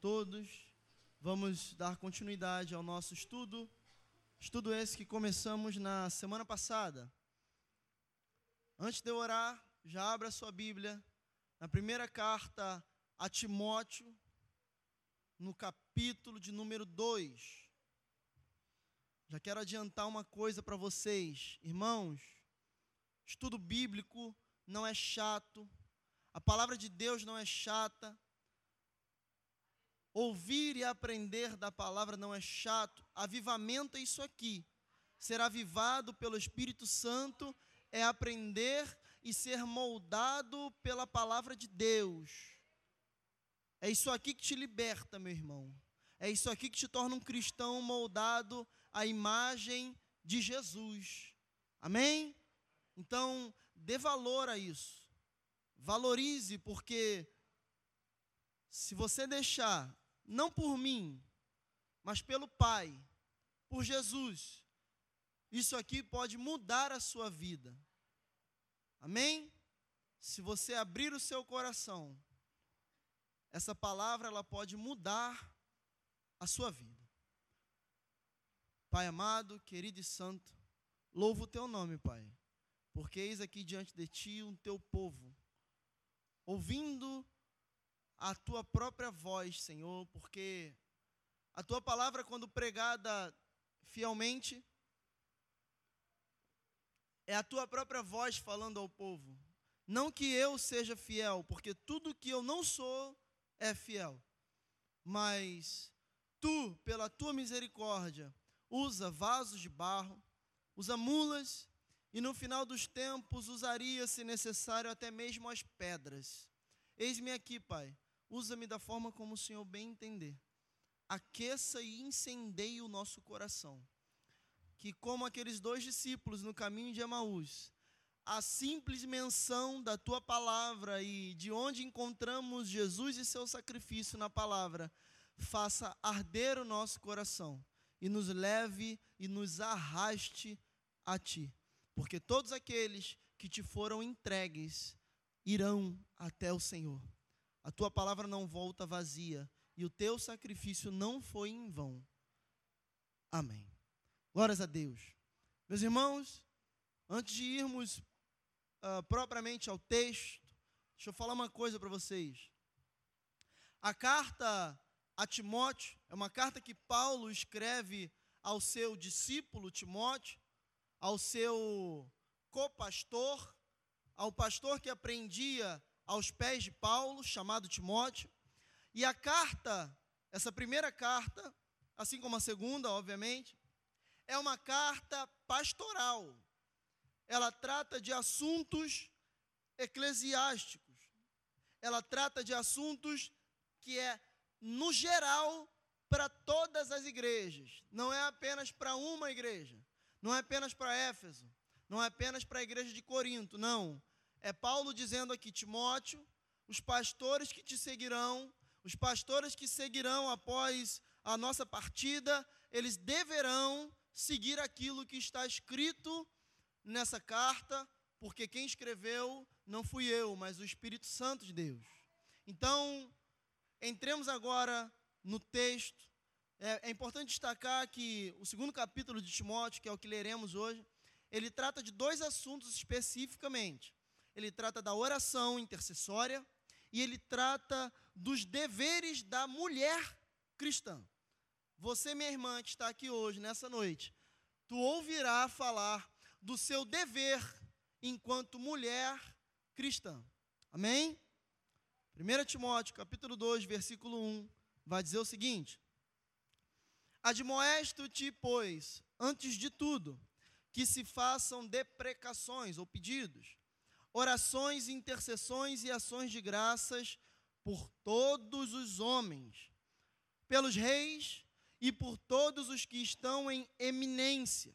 todos. Vamos dar continuidade ao nosso estudo. Estudo esse que começamos na semana passada. Antes de eu orar, já abra sua Bíblia na primeira carta a Timóteo, no capítulo de número 2. Já quero adiantar uma coisa para vocês, irmãos. Estudo bíblico não é chato, a palavra de Deus não é chata. Ouvir e aprender da palavra não é chato. Avivamento é isso aqui. Ser avivado pelo Espírito Santo é aprender e ser moldado pela palavra de Deus. É isso aqui que te liberta, meu irmão. É isso aqui que te torna um cristão moldado à imagem de Jesus. Amém? Então, dê valor a isso. Valorize, porque se você deixar, não por mim, mas pelo Pai, por Jesus, isso aqui pode mudar a sua vida. Amém? Se você abrir o seu coração, essa palavra ela pode mudar a sua vida. Pai amado, querido e santo, louvo o teu nome, Pai, porque eis aqui diante de ti um teu povo ouvindo a tua própria voz, Senhor, porque a tua palavra, quando pregada fielmente, é a tua própria voz falando ao povo. Não que eu seja fiel, porque tudo que eu não sou é fiel. Mas tu, pela tua misericórdia, usa vasos de barro, usa mulas e no final dos tempos usaria, se necessário, até mesmo as pedras. Eis-me aqui, Pai, usa-me da forma como o Senhor bem entender. Aqueça e incendeie o nosso coração. Que, como aqueles dois discípulos no caminho de Emaús, a simples menção da tua palavra e de onde encontramos Jesus e seu sacrifício na palavra, faça arder o nosso coração e nos leve e nos arraste a ti porque todos aqueles que te foram entregues irão até o Senhor. A tua palavra não volta vazia e o teu sacrifício não foi em vão. Amém. Glórias a Deus. Meus irmãos, antes de irmos uh, propriamente ao texto, deixa eu falar uma coisa para vocês. A carta a Timóteo é uma carta que Paulo escreve ao seu discípulo Timóteo, ao seu copastor, ao pastor que aprendia aos pés de Paulo, chamado Timóteo. E a carta, essa primeira carta, assim como a segunda, obviamente, é uma carta pastoral. Ela trata de assuntos eclesiásticos. Ela trata de assuntos que é, no geral, para todas as igrejas, não é apenas para uma igreja. Não é apenas para Éfeso, não é apenas para a igreja de Corinto, não. É Paulo dizendo aqui, Timóteo, os pastores que te seguirão, os pastores que seguirão após a nossa partida, eles deverão seguir aquilo que está escrito nessa carta, porque quem escreveu não fui eu, mas o Espírito Santo de Deus. Então, entremos agora no texto é, é importante destacar que o segundo capítulo de Timóteo, que é o que leremos hoje, ele trata de dois assuntos especificamente. Ele trata da oração intercessória e ele trata dos deveres da mulher cristã. Você, minha irmã, que está aqui hoje, nessa noite, tu ouvirá falar do seu dever enquanto mulher cristã. Amém? 1 Timóteo, capítulo 2, versículo 1, vai dizer o seguinte: Admoesto-te, pois, antes de tudo, que se façam deprecações ou pedidos, orações, intercessões e ações de graças por todos os homens, pelos reis e por todos os que estão em eminência,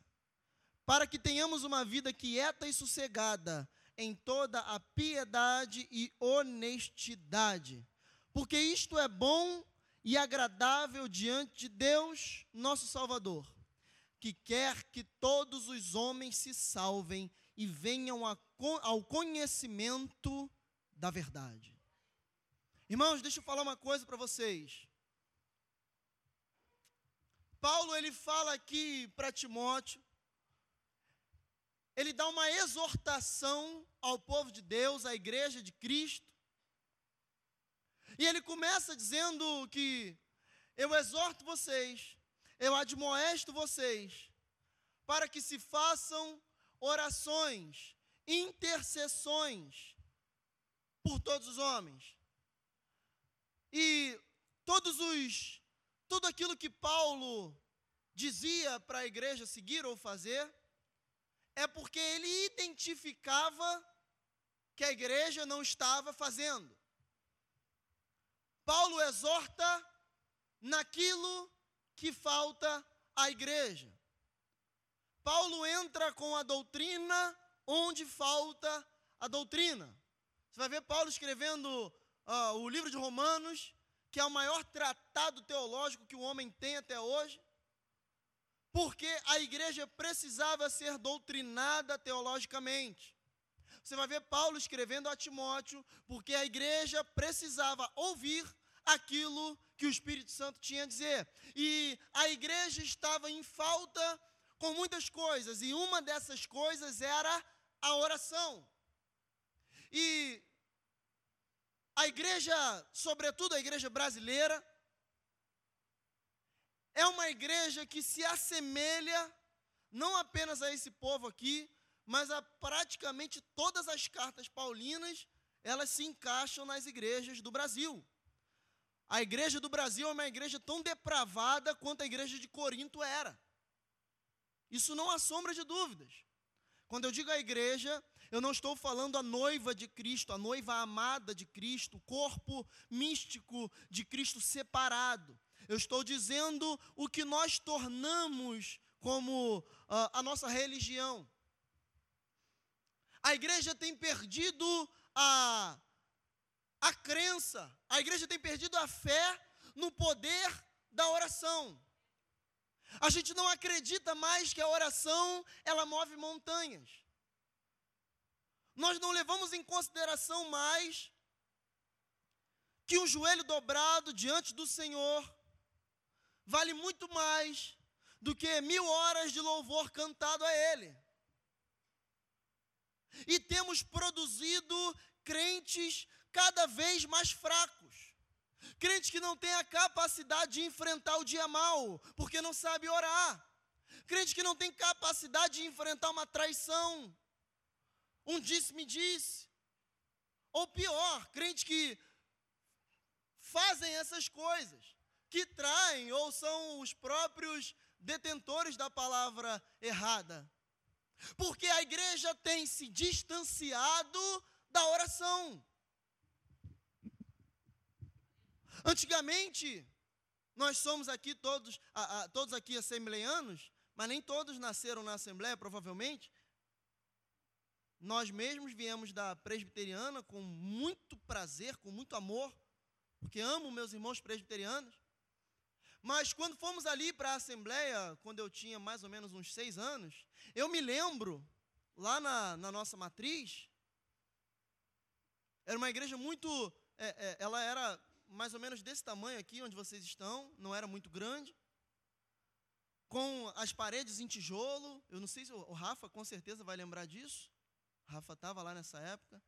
para que tenhamos uma vida quieta e sossegada em toda a piedade e honestidade, porque isto é bom e agradável diante de Deus, nosso Salvador, que quer que todos os homens se salvem e venham ao conhecimento da verdade. Irmãos, deixa eu falar uma coisa para vocês. Paulo ele fala aqui para Timóteo, ele dá uma exortação ao povo de Deus, à igreja de Cristo. E ele começa dizendo que eu exorto vocês, eu admoesto vocês, para que se façam orações, intercessões por todos os homens. E todos os tudo aquilo que Paulo dizia para a igreja seguir ou fazer, é porque ele identificava que a igreja não estava fazendo. Paulo exorta naquilo que falta à igreja. Paulo entra com a doutrina onde falta a doutrina. Você vai ver Paulo escrevendo uh, o livro de Romanos, que é o maior tratado teológico que o homem tem até hoje, porque a igreja precisava ser doutrinada teologicamente. Você vai ver Paulo escrevendo a Timóteo, porque a igreja precisava ouvir aquilo que o Espírito Santo tinha a dizer. E a igreja estava em falta com muitas coisas, e uma dessas coisas era a oração. E a igreja, sobretudo a igreja brasileira, é uma igreja que se assemelha não apenas a esse povo aqui, mas a praticamente todas as cartas paulinas, elas se encaixam nas igrejas do Brasil. A igreja do Brasil é uma igreja tão depravada quanto a igreja de Corinto era. Isso não há sombra de dúvidas. Quando eu digo a igreja, eu não estou falando a noiva de Cristo, a noiva amada de Cristo, o corpo místico de Cristo separado. Eu estou dizendo o que nós tornamos como uh, a nossa religião. A igreja tem perdido a, a crença, a igreja tem perdido a fé no poder da oração. A gente não acredita mais que a oração ela move montanhas nós não levamos em consideração mais que um joelho dobrado diante do Senhor vale muito mais do que mil horas de louvor cantado a Ele. E temos produzido crentes cada vez mais fracos. Crentes que não têm a capacidade de enfrentar o dia mal, porque não sabe orar. Crentes que não têm capacidade de enfrentar uma traição, um disse-me-disse. Ou pior, crentes que fazem essas coisas, que traem ou são os próprios detentores da palavra errada. Porque a igreja tem se distanciado da oração. Antigamente, nós somos aqui todos, a, a, todos aqui assembleianos, mas nem todos nasceram na Assembleia, provavelmente. Nós mesmos viemos da presbiteriana com muito prazer, com muito amor, porque amo meus irmãos presbiterianos. Mas quando fomos ali para a Assembleia, quando eu tinha mais ou menos uns seis anos, eu me lembro, lá na, na nossa matriz, era uma igreja muito. É, é, ela era mais ou menos desse tamanho aqui, onde vocês estão, não era muito grande, com as paredes em tijolo. Eu não sei se o Rafa com certeza vai lembrar disso. Rafa estava lá nessa época.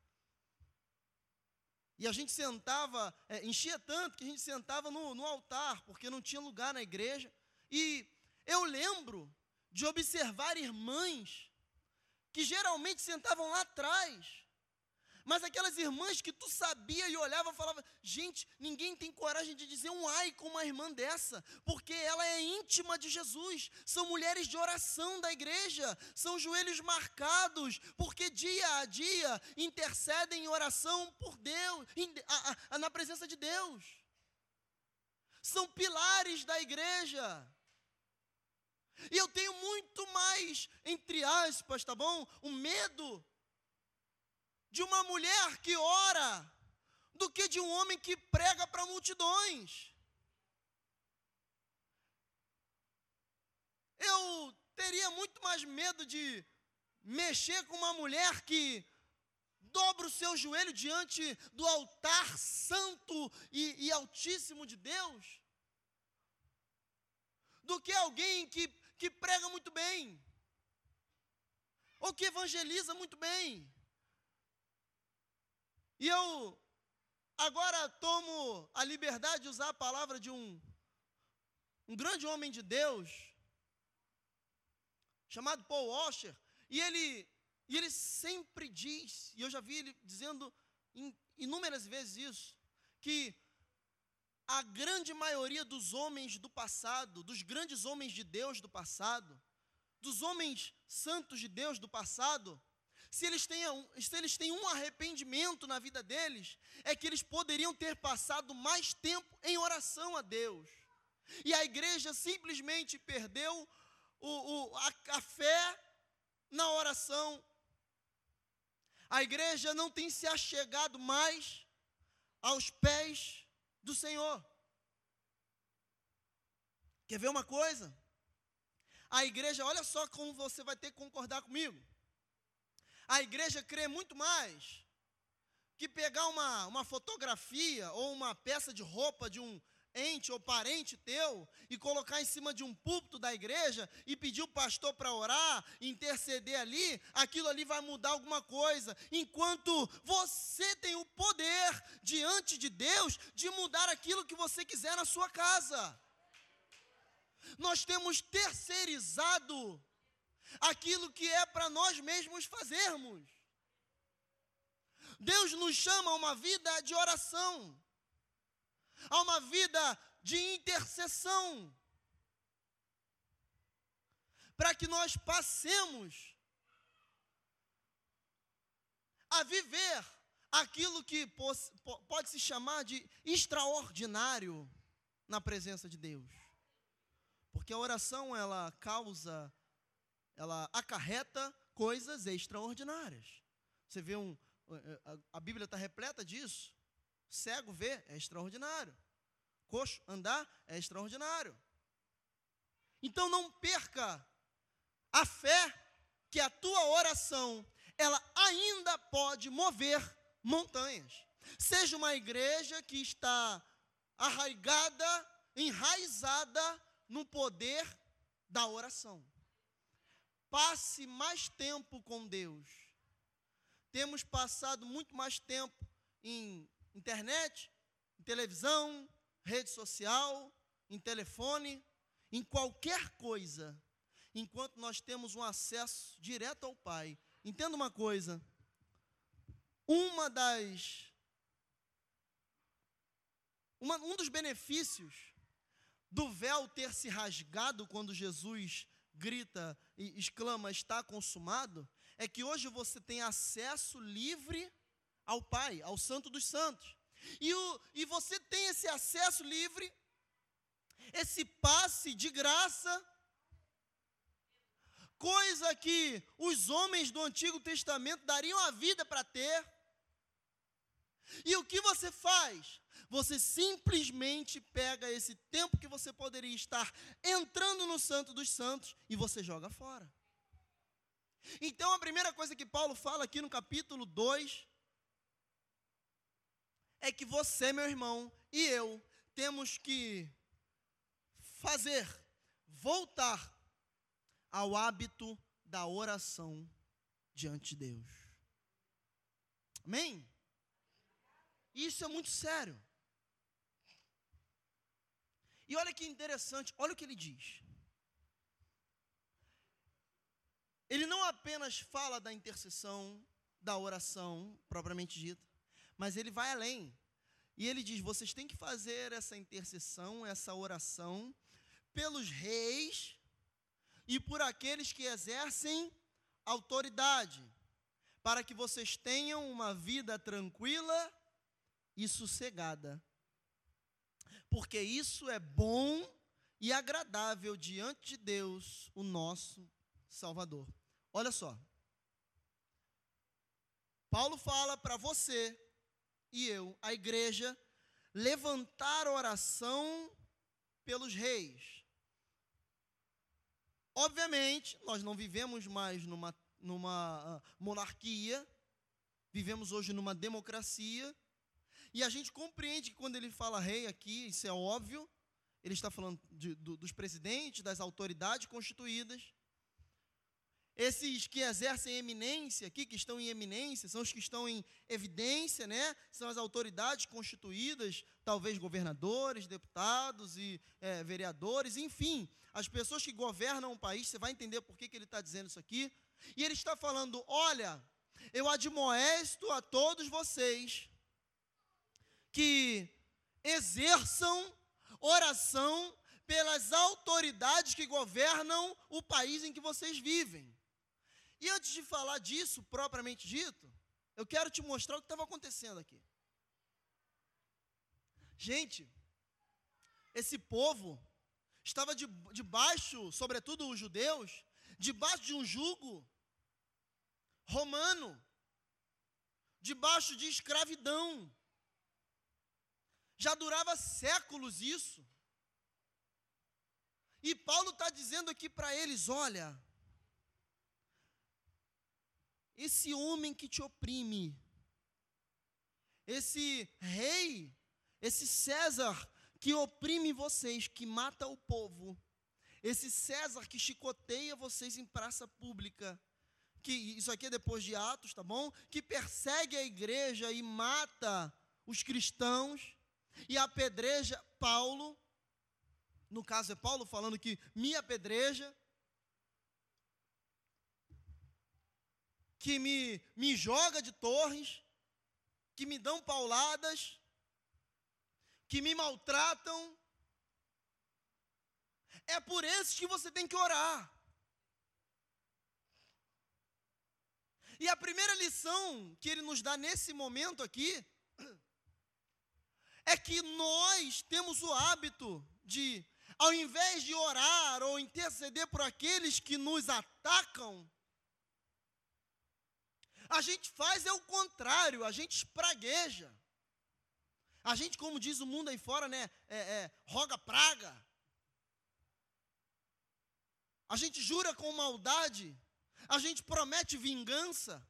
E a gente sentava, é, enchia tanto que a gente sentava no, no altar, porque não tinha lugar na igreja. E eu lembro de observar irmãs que geralmente sentavam lá atrás, mas aquelas irmãs que tu sabia e olhava falava, gente, ninguém tem coragem de dizer um ai com uma irmã dessa, porque ela é íntima de Jesus. São mulheres de oração da igreja, são joelhos marcados, porque dia a dia intercedem em oração por Deus, em, a, a, na presença de Deus. São pilares da igreja. E eu tenho muito mais, entre aspas, tá bom? O medo de uma mulher que ora do que de um homem que prega para multidões. Eu teria muito mais medo de mexer com uma mulher que dobra o seu joelho diante do altar santo e, e altíssimo de Deus, do que alguém que, que prega muito bem, ou que evangeliza muito bem. E eu agora tomo a liberdade de usar a palavra de um, um grande homem de Deus, chamado Paul Washer, e ele, e ele sempre diz, e eu já vi ele dizendo inúmeras vezes isso, que a grande maioria dos homens do passado, dos grandes homens de Deus do passado, dos homens santos de Deus do passado, se eles, tenham, se eles têm um arrependimento na vida deles, é que eles poderiam ter passado mais tempo em oração a Deus. E a igreja simplesmente perdeu o, o, a, a fé na oração. A igreja não tem se achegado mais aos pés do Senhor. Quer ver uma coisa? A igreja, olha só como você vai ter que concordar comigo. A igreja crê muito mais que pegar uma, uma fotografia ou uma peça de roupa de um ente ou parente teu e colocar em cima de um púlpito da igreja e pedir o pastor para orar, interceder ali, aquilo ali vai mudar alguma coisa. Enquanto você tem o poder diante de Deus de mudar aquilo que você quiser na sua casa. Nós temos terceirizado aquilo que é para nós mesmos fazermos. Deus nos chama a uma vida de oração, a uma vida de intercessão, para que nós passemos a viver aquilo que pode se chamar de extraordinário na presença de Deus. Porque a oração ela causa ela acarreta coisas extraordinárias. Você vê um. A, Bíblia está repleta disso. Cego ver é extraordinário. Coxo andar é extraordinário. Então não perca a fé que a tua oração ela ainda pode mover montanhas. Seja uma igreja que está arraigada, enraizada no poder da oração. Passe mais tempo com Deus. Temos passado muito mais tempo em internet, em televisão, rede social, em telefone, em qualquer coisa, enquanto nós temos um acesso direto ao Pai. Entenda uma coisa: uma das. Uma, um dos benefícios do véu ter se rasgado quando Jesus grita e exclama está consumado, é que hoje você tem acesso livre ao Pai, ao Santo dos Santos. E, o, e você tem esse acesso livre, esse passe de graça, coisa que os homens do Antigo Testamento dariam a vida para ter. E o que você faz? Você simplesmente pega esse tempo que você poderia estar entrando no Santo dos Santos e você joga fora. Então, a primeira coisa que Paulo fala aqui no capítulo 2 é que você, meu irmão, e eu temos que fazer, voltar ao hábito da oração diante de Deus. Amém? Isso é muito sério. E olha que interessante, olha o que ele diz. Ele não apenas fala da intercessão, da oração propriamente dita, mas ele vai além. E ele diz: vocês têm que fazer essa intercessão, essa oração, pelos reis e por aqueles que exercem autoridade, para que vocês tenham uma vida tranquila e sossegada porque isso é bom e agradável diante de Deus, o nosso Salvador. Olha só. Paulo fala para você e eu, a igreja, levantar oração pelos reis. Obviamente, nós não vivemos mais numa, numa ah, monarquia, vivemos hoje numa democracia, e a gente compreende que quando ele fala rei aqui, isso é óbvio, ele está falando de, do, dos presidentes, das autoridades constituídas. Esses que exercem eminência aqui, que estão em eminência, são os que estão em evidência, né? São as autoridades constituídas, talvez governadores, deputados e é, vereadores, enfim, as pessoas que governam o país. Você vai entender por que, que ele está dizendo isso aqui. E ele está falando: olha, eu admoesto a todos vocês que exerçam oração pelas autoridades que governam o país em que vocês vivem. E antes de falar disso, propriamente dito, eu quero te mostrar o que estava acontecendo aqui. Gente, esse povo estava debaixo, sobretudo os judeus, debaixo de um jugo romano, debaixo de escravidão. Já durava séculos isso. E Paulo está dizendo aqui para eles: olha, esse homem que te oprime, esse rei, esse César que oprime vocês, que mata o povo, esse César que chicoteia vocês em praça pública, que isso aqui é depois de Atos, tá bom? Que persegue a igreja e mata os cristãos e apedreja Paulo. No caso é Paulo falando que me apedreja. que me, me joga de torres, que me dão pauladas, que me maltratam. É por esses que você tem que orar. E a primeira lição que ele nos dá nesse momento aqui é que nós temos o hábito de, ao invés de orar ou interceder por aqueles que nos atacam, a gente faz é o contrário, a gente espragueja. A gente, como diz o mundo aí fora, né, é, é, roga praga. A gente jura com maldade. A gente promete vingança.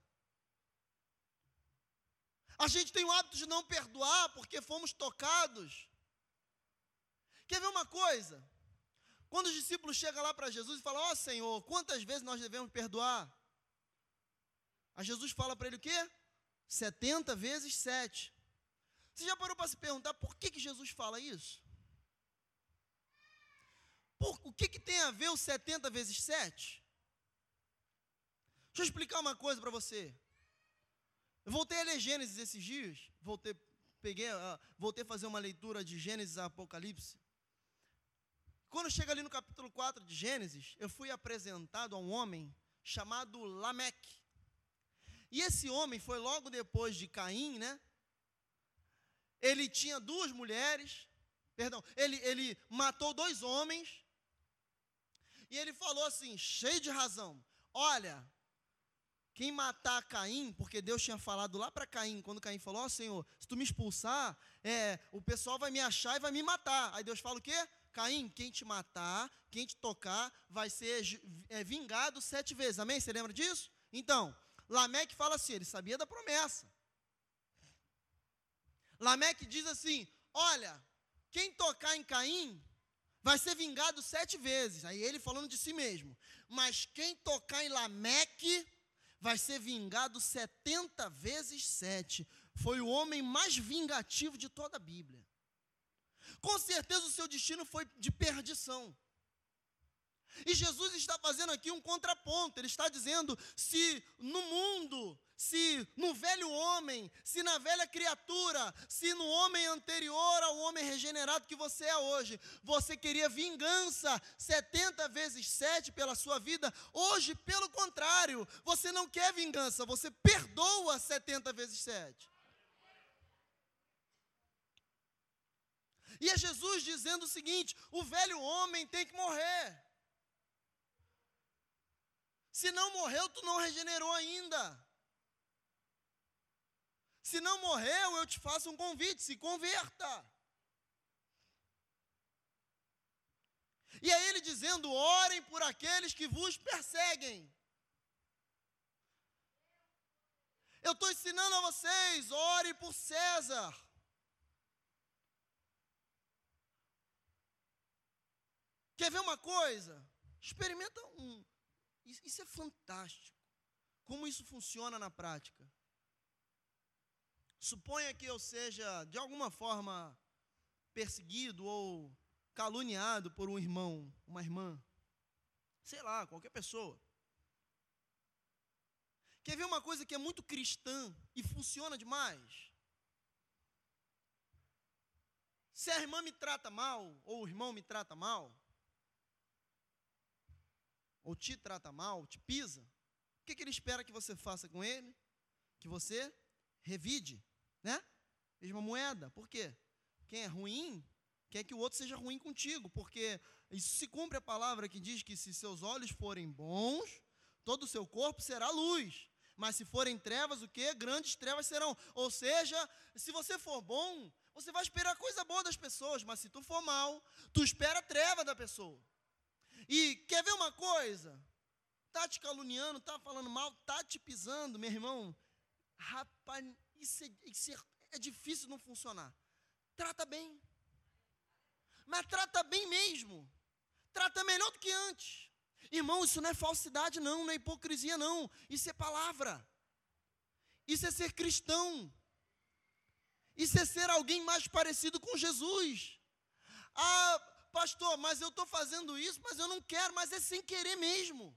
A gente tem o hábito de não perdoar porque fomos tocados. Quer ver uma coisa? Quando os discípulos chegam lá para Jesus e falam: Ó oh, Senhor, quantas vezes nós devemos perdoar? Aí Jesus fala para ele o quê? 70 vezes 7. Você já parou para se perguntar por que, que Jesus fala isso? Por, o que, que tem a ver o 70 vezes 7? Deixa eu explicar uma coisa para você. Eu voltei a ler Gênesis esses dias, voltei, peguei, uh, voltei a fazer uma leitura de Gênesis a Apocalipse. Quando chega ali no capítulo 4 de Gênesis, eu fui apresentado a um homem chamado Lameque. E esse homem foi logo depois de Caim, né? Ele tinha duas mulheres, perdão, ele, ele matou dois homens, e ele falou assim, cheio de razão: Olha, quem matar Caim, porque Deus tinha falado lá para Caim, quando Caim falou: Ó oh, Senhor, se tu me expulsar, é, o pessoal vai me achar e vai me matar. Aí Deus fala o quê? Caim, quem te matar, quem te tocar, vai ser é, vingado sete vezes. Amém? Você lembra disso? Então, Lameque fala assim, ele sabia da promessa. Lameque diz assim: Olha, quem tocar em Caim vai ser vingado sete vezes. Aí ele falando de si mesmo. Mas quem tocar em Lameque vai ser vingado setenta vezes sete. Foi o homem mais vingativo de toda a Bíblia. Com certeza o seu destino foi de perdição. E Jesus está fazendo aqui um contraponto. Ele está dizendo: se no mundo, se no velho homem, se na velha criatura, se no homem anterior ao homem regenerado que você é hoje, você queria vingança 70 vezes 7 pela sua vida, hoje, pelo contrário, você não quer vingança, você perdoa 70 vezes 7. E é Jesus dizendo o seguinte: o velho homem tem que morrer. Se não morreu, tu não regenerou ainda. Se não morreu, eu te faço um convite, se converta. E é ele dizendo: orem por aqueles que vos perseguem. Eu estou ensinando a vocês, orem por César. Quer ver uma coisa? Experimenta um. Isso é fantástico. Como isso funciona na prática. Suponha que eu seja, de alguma forma, perseguido ou caluniado por um irmão, uma irmã. Sei lá, qualquer pessoa. Quer ver uma coisa que é muito cristã e funciona demais? Se a irmã me trata mal, ou o irmão me trata mal, ou te trata mal, te pisa, o que, que ele espera que você faça com ele? Que você revide, né? Mesma moeda. Por quê? Quem é ruim quer que o outro seja ruim contigo, porque isso se cumpre a palavra que diz que se seus olhos forem bons, todo o seu corpo será luz. Mas se forem trevas, o que? Grandes trevas serão. Ou seja, se você for bom, você vai esperar coisa boa das pessoas, mas se tu for mal, tu espera treva da pessoa. E quer ver uma coisa? Tá te caluniando, tá falando mal, tá te pisando, meu irmão. Rapaz, isso é, difícil não funcionar. Trata bem. Mas trata bem mesmo. Trata melhor do que antes. Irmão, isso não é falsidade, não, não é hipocrisia, não. Isso é palavra. Isso é ser cristão. Isso é ser alguém mais parecido com Jesus. Ah, pastor, mas eu estou fazendo isso, mas eu não quero, mas é sem querer mesmo.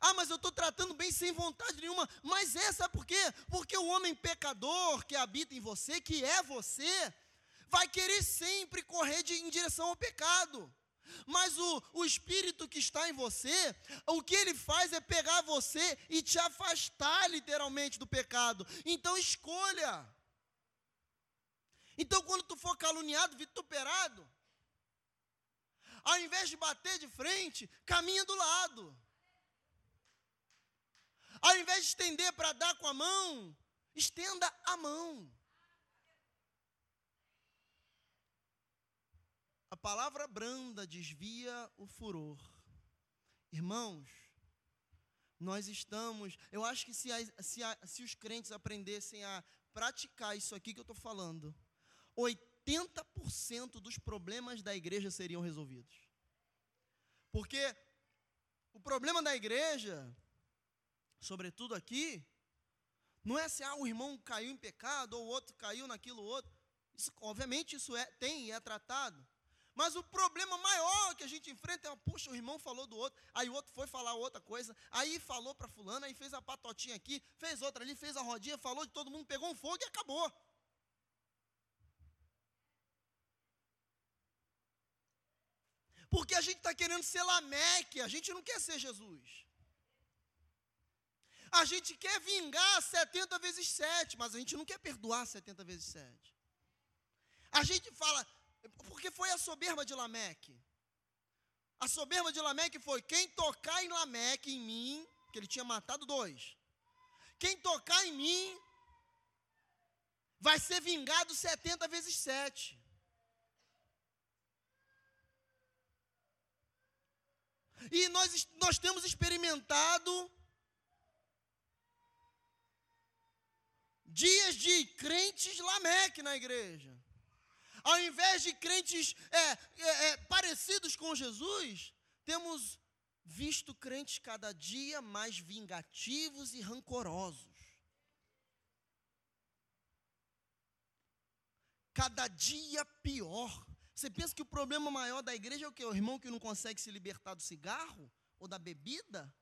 Ah, mas eu estou tratando bem sem vontade nenhuma. Mas é, sabe por quê? Porque o homem pecador que habita em você, que é você, vai querer sempre correr de, em direção ao pecado. Mas o, o espírito que está em você, o que ele faz é pegar você e te afastar literalmente do pecado. Então escolha. Então quando tu for caluniado, vituperado, ao invés de bater de frente, caminha do lado. Ao invés de estender para dar com a mão, estenda a mão. A palavra branda desvia o furor. Irmãos, nós estamos. Eu acho que se, a, se, a, se os crentes aprendessem a praticar isso aqui que eu estou falando, 80% dos problemas da igreja seriam resolvidos. Porque o problema da igreja, sobretudo aqui, não é se ah, o irmão caiu em pecado ou o outro caiu naquilo outro. Isso, obviamente isso é, tem e é tratado. Mas o problema maior que a gente enfrenta é, puxa, o irmão falou do outro, aí o outro foi falar outra coisa, aí falou para fulano, aí fez a patotinha aqui, fez outra ali, fez a rodinha, falou de todo mundo, pegou um fogo e acabou. Porque a gente está querendo ser Lameque, a gente não quer ser Jesus. A gente quer vingar 70 vezes 7, mas a gente não quer perdoar 70 vezes 7. A gente fala, porque foi a soberba de Lameque. A soberba de Lameque foi: quem tocar em Lameque, em mim, que ele tinha matado dois. Quem tocar em mim, vai ser vingado 70 vezes 7. E nós, nós temos experimentado dias de crentes Lameque na igreja ao invés de crentes é, é, é, parecidos com Jesus, temos visto crentes cada dia mais vingativos e rancorosos. Cada dia pior. Você pensa que o problema maior da igreja é o que? O irmão que não consegue se libertar do cigarro ou da bebida?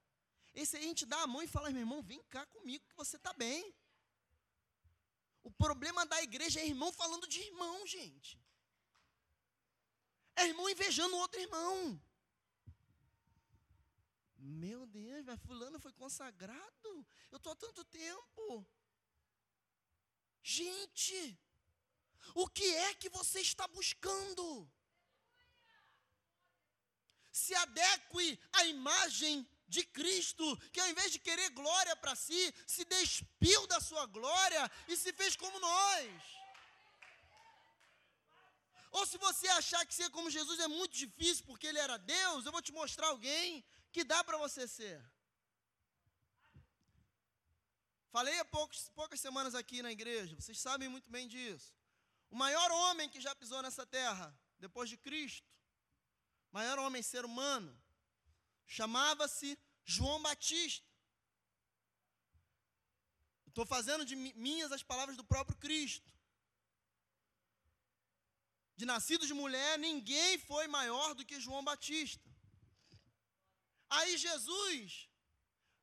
Esse aí a gente dá a mão e fala, meu irmão, vem cá comigo que você está bem. O problema da igreja é irmão falando de irmão, gente. É irmão invejando outro irmão. Meu Deus, mas fulano foi consagrado. Eu estou há tanto tempo. Gente, o que é que você está buscando? Se adeque à imagem de Cristo, que ao invés de querer glória para si, se despiu da sua glória e se fez como nós. Ou se você achar que ser como Jesus é muito difícil porque ele era Deus, eu vou te mostrar alguém que dá para você ser. Falei há poucos, poucas semanas aqui na igreja, vocês sabem muito bem disso. O maior homem que já pisou nessa terra, depois de Cristo, maior homem ser humano, chamava-se João Batista. Estou fazendo de minhas as palavras do próprio Cristo. De nascido de mulher, ninguém foi maior do que João Batista. Aí Jesus,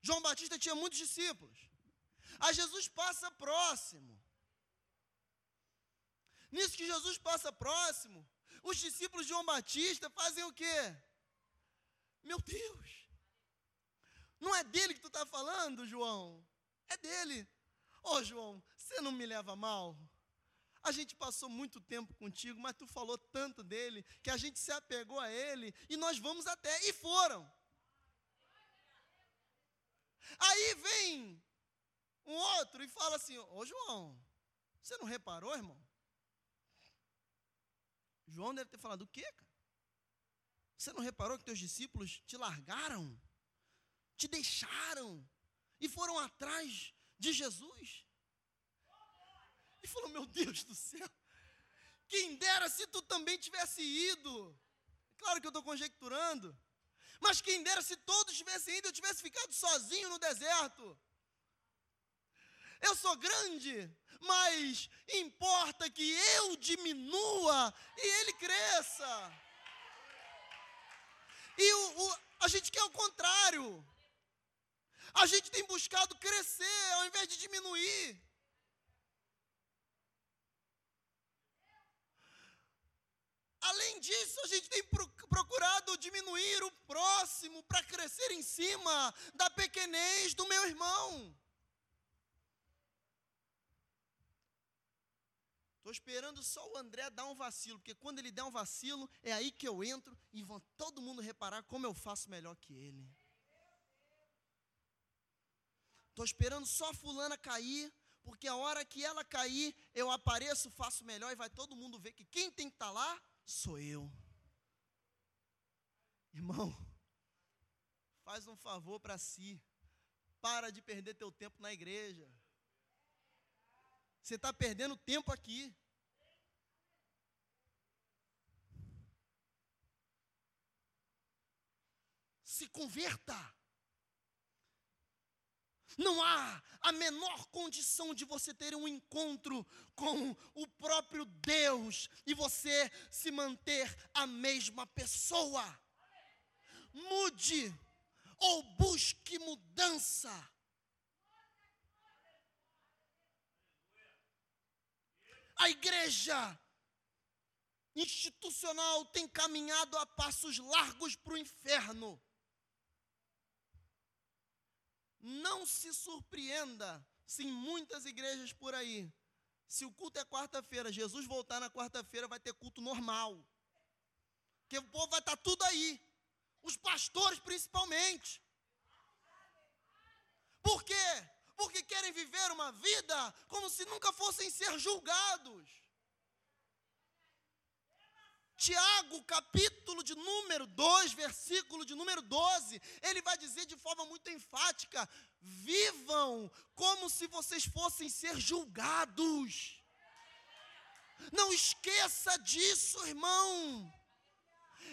João Batista tinha muitos discípulos. Aí Jesus passa próximo. Nisso que Jesus passa próximo, os discípulos de João Batista fazem o quê? Meu Deus, não é dele que tu está falando, João? É dele. Ô oh, João, você não me leva mal? A gente passou muito tempo contigo, mas tu falou tanto dele que a gente se apegou a ele e nós vamos até. E foram. Aí vem um outro e fala assim: Ô João, você não reparou, irmão? João deve ter falado: O quê, cara? Você não reparou que teus discípulos te largaram? Te deixaram? E foram atrás de Jesus? E falou: Meu Deus do céu, quem dera se tu também tivesse ido. Claro que eu estou conjecturando. Mas quem dera se todos tivessem ido, eu tivesse ficado sozinho no deserto. Eu sou grande, mas importa que eu diminua e ele cresça. E o, o, a gente quer o contrário. A gente tem buscado crescer ao invés de diminuir. Além disso, a gente tem procurado diminuir o próximo para crescer em cima da pequenez do meu irmão. Estou esperando só o André dar um vacilo, porque quando ele der um vacilo, é aí que eu entro e vão todo mundo reparar como eu faço melhor que ele. Estou esperando só a fulana cair, porque a hora que ela cair, eu apareço, faço melhor e vai todo mundo ver que quem tem que estar tá lá sou eu. Irmão, faz um favor para si. Para de perder teu tempo na igreja. Você está perdendo tempo aqui. Se converta. Não há a menor condição de você ter um encontro com o próprio Deus e você se manter a mesma pessoa. Mude ou busque mudança. A igreja institucional tem caminhado a passos largos para o inferno. Não se surpreenda se em muitas igrejas por aí, se o culto é quarta-feira, Jesus voltar na quarta-feira, vai ter culto normal. Porque o povo vai estar tudo aí. Os pastores principalmente. Por quê? Porque querem viver uma vida como se nunca fossem ser julgados. Tiago, capítulo de número 2, versículo de número 12, ele vai dizer de forma muito enfática: vivam como se vocês fossem ser julgados. Não esqueça disso, irmão.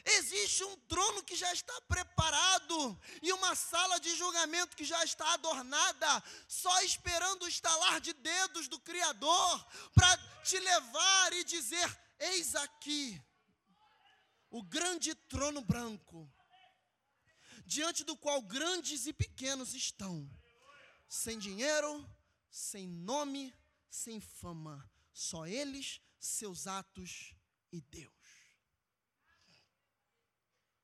Existe um trono que já está preparado e uma sala de julgamento que já está adornada, só esperando o estalar de dedos do Criador para te levar e dizer: Eis aqui o grande trono branco, diante do qual grandes e pequenos estão, sem dinheiro, sem nome, sem fama, só eles, seus atos e Deus.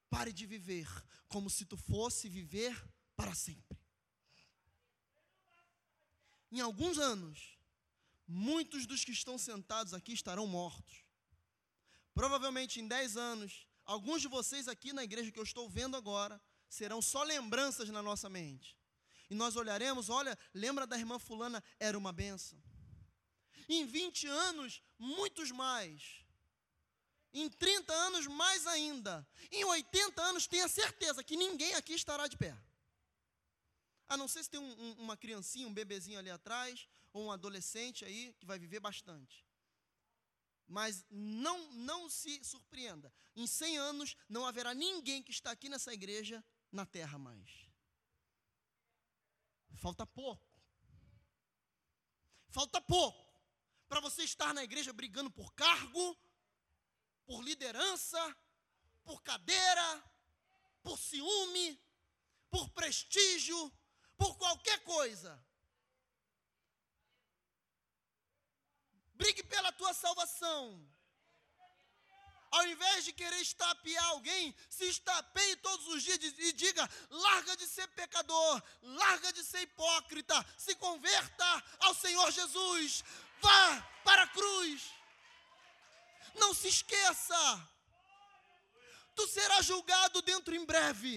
Pare de viver como se tu fosse viver para sempre. Em alguns anos, muitos dos que estão sentados aqui estarão mortos. Provavelmente em 10 anos, alguns de vocês aqui na igreja que eu estou vendo agora serão só lembranças na nossa mente. E nós olharemos, olha, lembra da irmã fulana, era uma benção. Em 20 anos, muitos mais em 30 anos, mais ainda. Em 80 anos, tenha certeza que ninguém aqui estará de pé. A não ser se tem um, um, uma criancinha, um bebezinho ali atrás, ou um adolescente aí que vai viver bastante. Mas não, não se surpreenda. Em 100 anos não haverá ninguém que está aqui nessa igreja na terra mais. Falta pouco. Falta pouco para você estar na igreja brigando por cargo, por liderança, por cadeira, por ciúme, por prestígio, por qualquer coisa. Brigue pela tua salvação. Ao invés de querer estapear alguém, se estapeie todos os dias e diga: larga de ser pecador, larga de ser hipócrita, se converta ao Senhor Jesus, vá para a cruz. Não se esqueça, tu serás julgado dentro em breve.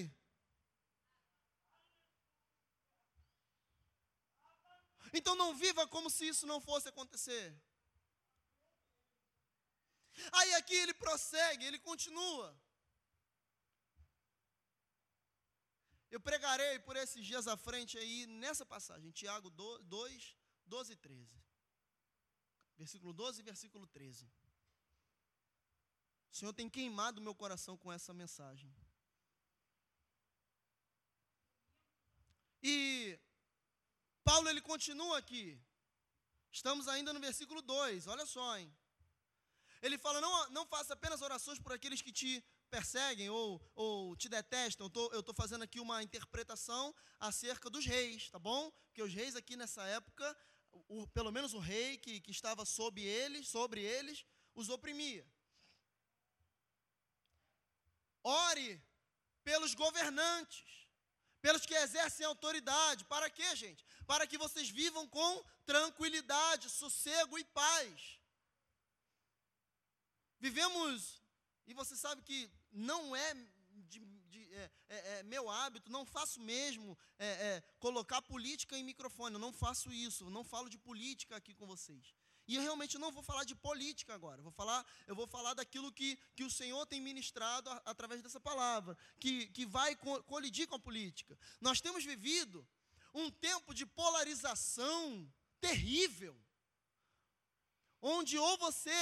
Então não viva como se isso não fosse acontecer. Aí aqui ele prossegue, ele continua. Eu pregarei por esses dias à frente aí, nessa passagem, Tiago 2, 12 e 13. Versículo 12 e versículo 13. O Senhor tem queimado meu coração com essa mensagem. E Paulo ele continua aqui. Estamos ainda no versículo 2. Olha só, hein? Ele fala: não, não faça apenas orações por aqueles que te perseguem ou, ou te detestam. Eu estou fazendo aqui uma interpretação acerca dos reis, tá bom? Porque os reis aqui nessa época, o, pelo menos o rei que, que estava sob eles, sobre eles, os oprimia. Ore pelos governantes, pelos que exercem autoridade. Para quê, gente? Para que vocês vivam com tranquilidade, sossego e paz. Vivemos, e você sabe que não é, de, de, é, é, é meu hábito, não faço mesmo é, é, colocar política em microfone, eu não faço isso, não falo de política aqui com vocês. E eu realmente não vou falar de política agora. Vou falar, eu vou falar daquilo que, que o Senhor tem ministrado a, através dessa palavra, que, que vai co colidir com a política. Nós temos vivido um tempo de polarização terrível, onde ou você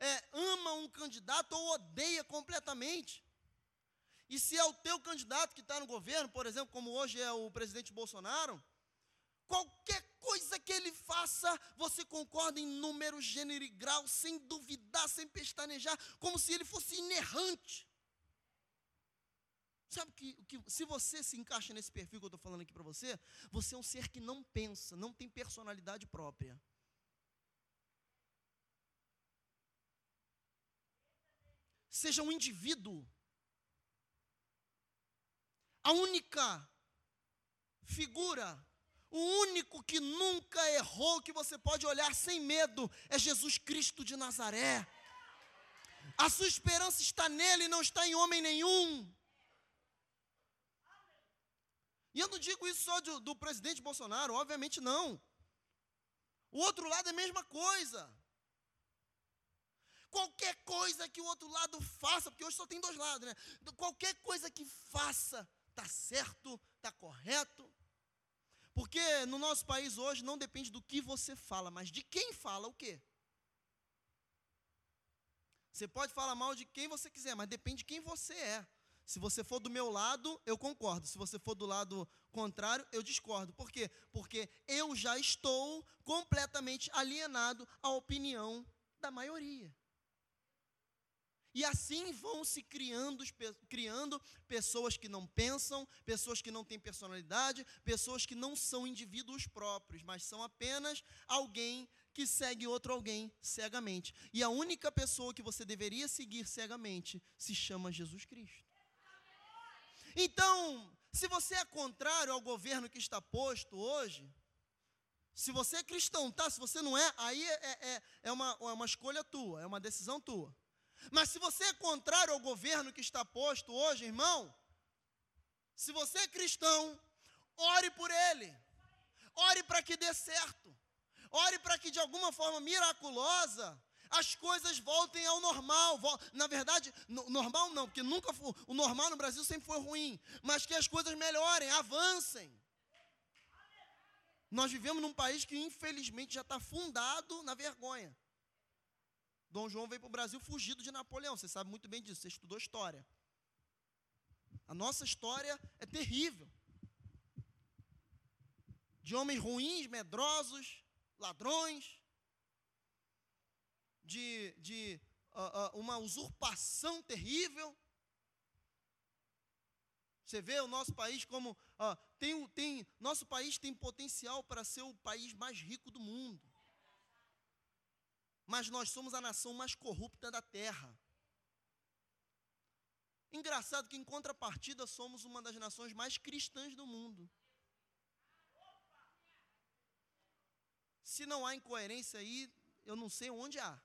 é, ama um candidato ou odeia completamente. E se é o teu candidato que está no governo, por exemplo, como hoje é o presidente Bolsonaro, qualquer coisa que ele faça, você concorda em número, gênero e grau, sem duvidar, sem pestanejar, como se ele fosse inerrante. Sabe que, que se você se encaixa nesse perfil que eu estou falando aqui para você, você é um ser que não pensa, não tem personalidade própria. seja um indivíduo. A única figura, o único que nunca errou, que você pode olhar sem medo, é Jesus Cristo de Nazaré. A sua esperança está nele, não está em homem nenhum. E eu não digo isso só do, do presidente Bolsonaro, obviamente não. O outro lado é a mesma coisa. Qualquer coisa que o outro lado faça, porque hoje só tem dois lados, né? Qualquer coisa que faça, está certo, está correto. Porque no nosso país hoje não depende do que você fala, mas de quem fala o quê? Você pode falar mal de quem você quiser, mas depende de quem você é. Se você for do meu lado, eu concordo. Se você for do lado contrário, eu discordo. Por quê? Porque eu já estou completamente alienado à opinião da maioria. E assim vão se criando, criando pessoas que não pensam, pessoas que não têm personalidade, pessoas que não são indivíduos próprios, mas são apenas alguém que segue outro alguém cegamente. E a única pessoa que você deveria seguir cegamente se chama Jesus Cristo. Então, se você é contrário ao governo que está posto hoje, se você é cristão, tá? Se você não é, aí é, é, é, uma, é uma escolha tua, é uma decisão tua. Mas se você é contrário ao governo que está posto hoje, irmão, se você é cristão, ore por ele. Ore para que dê certo. Ore para que de alguma forma miraculosa as coisas voltem ao normal. Na verdade, normal não, porque nunca foi, o normal no Brasil sempre foi ruim, mas que as coisas melhorem, avancem. Nós vivemos num país que infelizmente já está fundado na vergonha. Dom João veio para o Brasil fugido de Napoleão. Você sabe muito bem disso, você estudou história. A nossa história é terrível. De homens ruins, medrosos, ladrões, de, de uh, uh, uma usurpação terrível. Você vê o nosso país como uh, tem, tem nosso país tem potencial para ser o país mais rico do mundo. Mas nós somos a nação mais corrupta da terra. Engraçado que, em contrapartida, somos uma das nações mais cristãs do mundo. Se não há incoerência aí, eu não sei onde há.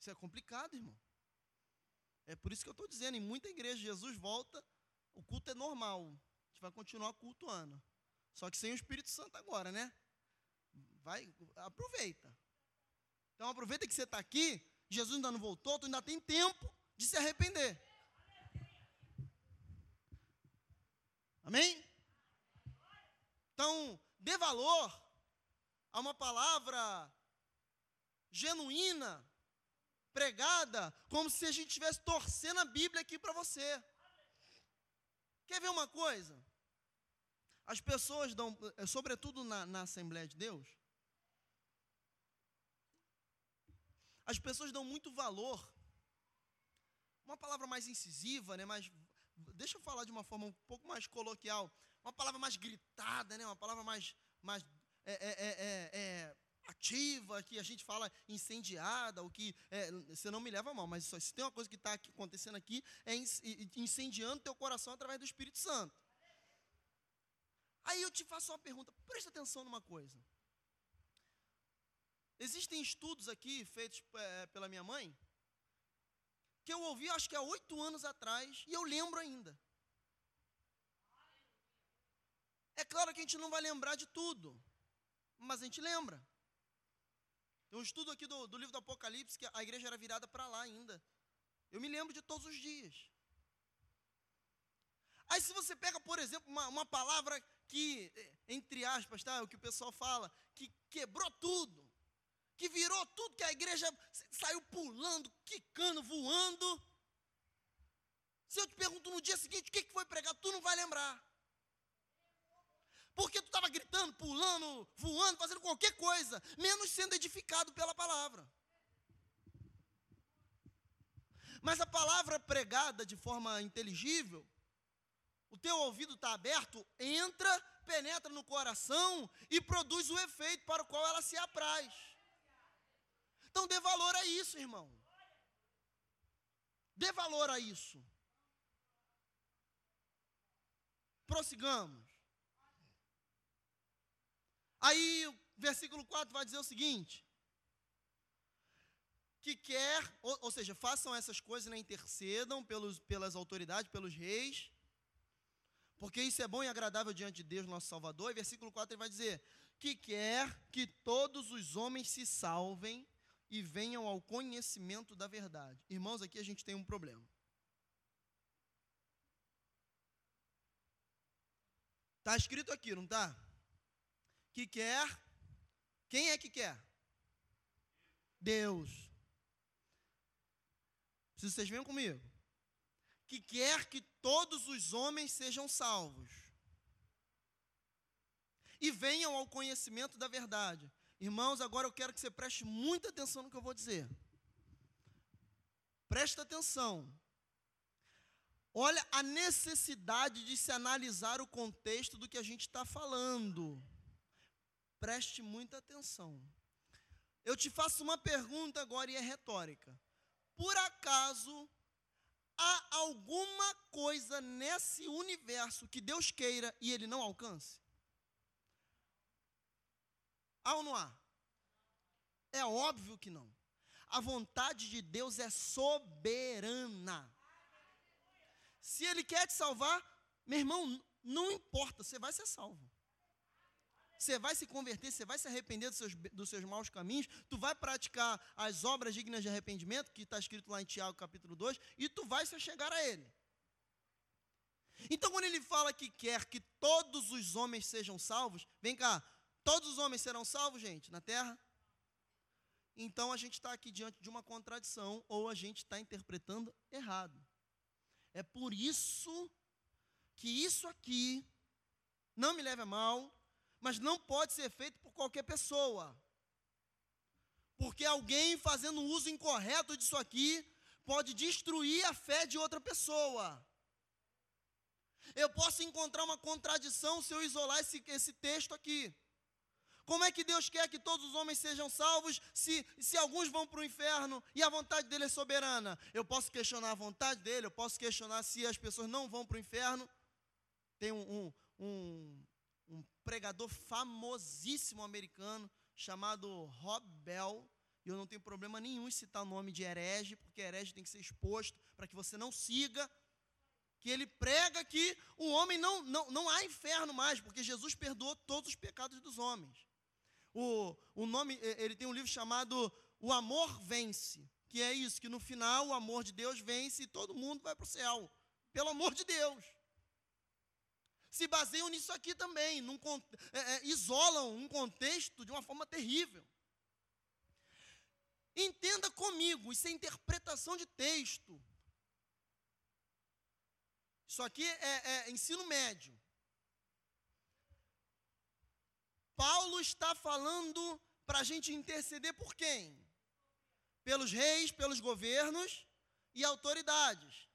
Isso é complicado, irmão. É por isso que eu estou dizendo, em muita igreja, Jesus volta, o culto é normal. A gente vai continuar cultuando. Só que sem o Espírito Santo agora, né? Vai, aproveita. Então aproveita que você está aqui Jesus ainda não voltou, tu ainda tem tempo de se arrepender. Amém? Então, dê valor a uma palavra genuína, pregada, como se a gente estivesse torcendo a Bíblia aqui para você. Quer ver uma coisa? As pessoas dão, eh, sobretudo na, na Assembleia de Deus, as pessoas dão muito valor. Uma palavra mais incisiva, né? Mais, deixa eu falar de uma forma um pouco mais coloquial. Uma palavra mais gritada, né? Uma palavra mais, mais é, é, é, é, é ativa, que a gente fala incendiada, o que é, você não me leva mal, mas se tem uma coisa que está acontecendo aqui, é incendiando teu coração através do Espírito Santo. Aí eu te faço uma pergunta, presta atenção numa coisa. Existem estudos aqui feitos é, pela minha mãe que eu ouvi acho que há oito anos atrás e eu lembro ainda. É claro que a gente não vai lembrar de tudo, mas a gente lembra. Tem um estudo aqui do, do livro do Apocalipse que a igreja era virada para lá ainda. Eu me lembro de todos os dias. Aí se você pega, por exemplo, uma, uma palavra que, entre aspas, tá, é o que o pessoal fala, que quebrou tudo que virou tudo, que a igreja saiu pulando, quicando, voando. Se eu te pergunto no dia seguinte o que foi pregado, tu não vai lembrar. Porque tu estava gritando, pulando, voando, fazendo qualquer coisa, menos sendo edificado pela palavra. Mas a palavra pregada de forma inteligível, o teu ouvido está aberto, entra, penetra no coração e produz o efeito para o qual ela se apraz. Então dê valor a isso, irmão. Dê valor a isso. Prossigamos. Aí o versículo 4 vai dizer o seguinte: que quer, ou, ou seja, façam essas coisas, né, intercedam pelos, pelas autoridades, pelos reis, porque isso é bom e agradável diante de Deus, nosso Salvador. E versículo 4 ele vai dizer: que quer que todos os homens se salvem e venham ao conhecimento da verdade. Irmãos, aqui a gente tem um problema. Está escrito aqui, não está? Que quer. Quem é que quer? Deus. Vocês venham comigo. Que quer que todos os homens sejam salvos e venham ao conhecimento da verdade. Irmãos, agora eu quero que você preste muita atenção no que eu vou dizer. Presta atenção. Olha a necessidade de se analisar o contexto do que a gente está falando. Preste muita atenção. Eu te faço uma pergunta agora e é retórica. Por acaso há alguma coisa nesse universo que Deus queira e ele não alcance? Há ou não há? É óbvio que não. A vontade de Deus é soberana. Se Ele quer te salvar, meu irmão, não importa, você vai ser salvo. Você vai se converter, você vai se arrepender dos seus, dos seus maus caminhos, tu vai praticar as obras dignas de arrependimento, que está escrito lá em Tiago capítulo 2, e tu vai se chegar a Ele. Então, quando ele fala que quer que todos os homens sejam salvos, vem cá, Todos os homens serão salvos, gente, na terra? Então a gente está aqui diante de uma contradição, ou a gente está interpretando errado. É por isso que isso aqui, não me leve a mal, mas não pode ser feito por qualquer pessoa. Porque alguém fazendo uso incorreto disso aqui pode destruir a fé de outra pessoa. Eu posso encontrar uma contradição se eu isolar esse, esse texto aqui. Como é que Deus quer que todos os homens sejam salvos se, se alguns vão para o inferno e a vontade dele é soberana? Eu posso questionar a vontade dele, eu posso questionar se as pessoas não vão para o inferno. Tem um, um, um, um pregador famosíssimo americano chamado Rob Bell, e eu não tenho problema nenhum em citar o nome de herege, porque herege tem que ser exposto para que você não siga que ele prega que o homem não, não, não há inferno mais, porque Jesus perdoou todos os pecados dos homens. O, o nome, ele tem um livro chamado O Amor Vence, que é isso, que no final o amor de Deus vence e todo mundo vai para o céu. Pelo amor de Deus. Se baseiam nisso aqui também, num, é, é, isolam um contexto de uma forma terrível. Entenda comigo, isso é interpretação de texto. Isso aqui é, é ensino médio. Paulo está falando para a gente interceder por quem? Pelos reis, pelos governos e autoridades.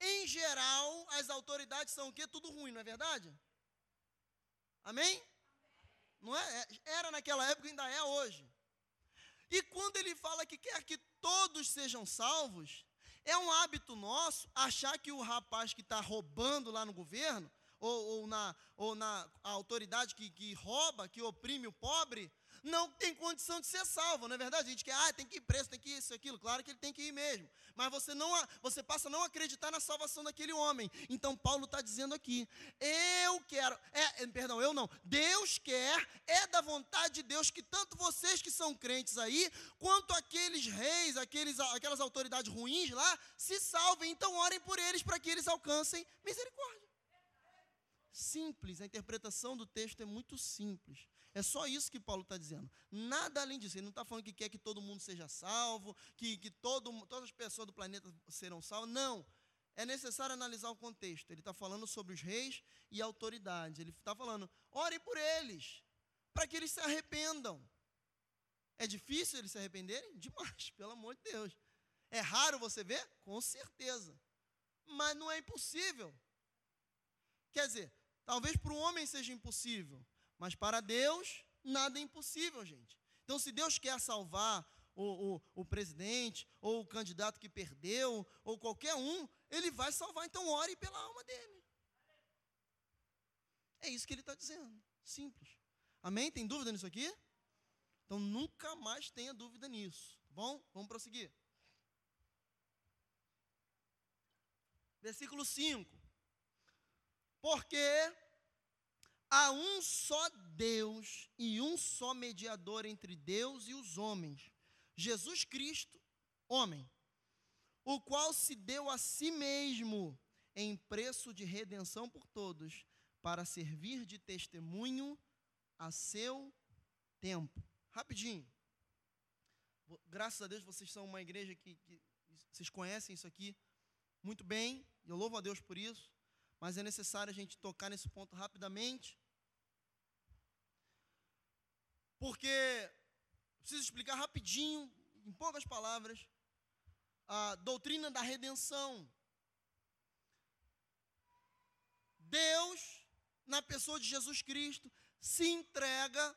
Em geral, as autoridades são o quê? Tudo ruim, não é verdade? Amém? Não é? é era naquela época, ainda é hoje. E quando ele fala que quer que todos sejam salvos, é um hábito nosso achar que o rapaz que está roubando lá no governo, ou, ou, na, ou na autoridade que, que rouba, que oprime o pobre, não tem condição de ser salvo, não é verdade? A gente quer, ah, tem que ir preso, tem que ir isso, aquilo. Claro que ele tem que ir mesmo. Mas você não, você passa a não acreditar na salvação daquele homem. Então Paulo está dizendo aqui, eu quero, é, é, perdão, eu não. Deus quer, é da vontade de Deus que tanto vocês que são crentes aí, quanto aqueles reis, aqueles, aquelas autoridades ruins lá, se salvem. Então orem por eles para que eles alcancem misericórdia. Simples, a interpretação do texto é muito simples. É só isso que Paulo está dizendo. Nada além disso. Ele não está falando que quer que todo mundo seja salvo, que, que todo, todas as pessoas do planeta serão salvas. Não. É necessário analisar o contexto. Ele está falando sobre os reis e autoridades. Ele está falando, ore por eles, para que eles se arrependam. É difícil eles se arrependerem? Demais, pelo amor de Deus. É raro você ver? Com certeza. Mas não é impossível. Quer dizer, talvez para o homem seja impossível, mas para Deus, nada é impossível, gente. Então, se Deus quer salvar o, o, o, presidente, ou o candidato que perdeu, ou qualquer um, ele vai salvar. Então, ore pela alma dele. É isso que ele está dizendo. Simples. Amém? Tem dúvida nisso aqui? Então, nunca mais tenha dúvida nisso. Tá bom? Vamos prosseguir. Versículo 5. Porque Há um só Deus e um só mediador entre Deus e os homens, Jesus Cristo, homem, o qual se deu a si mesmo em preço de redenção por todos, para servir de testemunho a seu tempo. Rapidinho. Graças a Deus vocês são uma igreja que, que vocês conhecem isso aqui muito bem, eu louvo a Deus por isso, mas é necessário a gente tocar nesse ponto rapidamente porque preciso explicar rapidinho, em poucas palavras, a doutrina da redenção. Deus, na pessoa de Jesus Cristo, se entrega,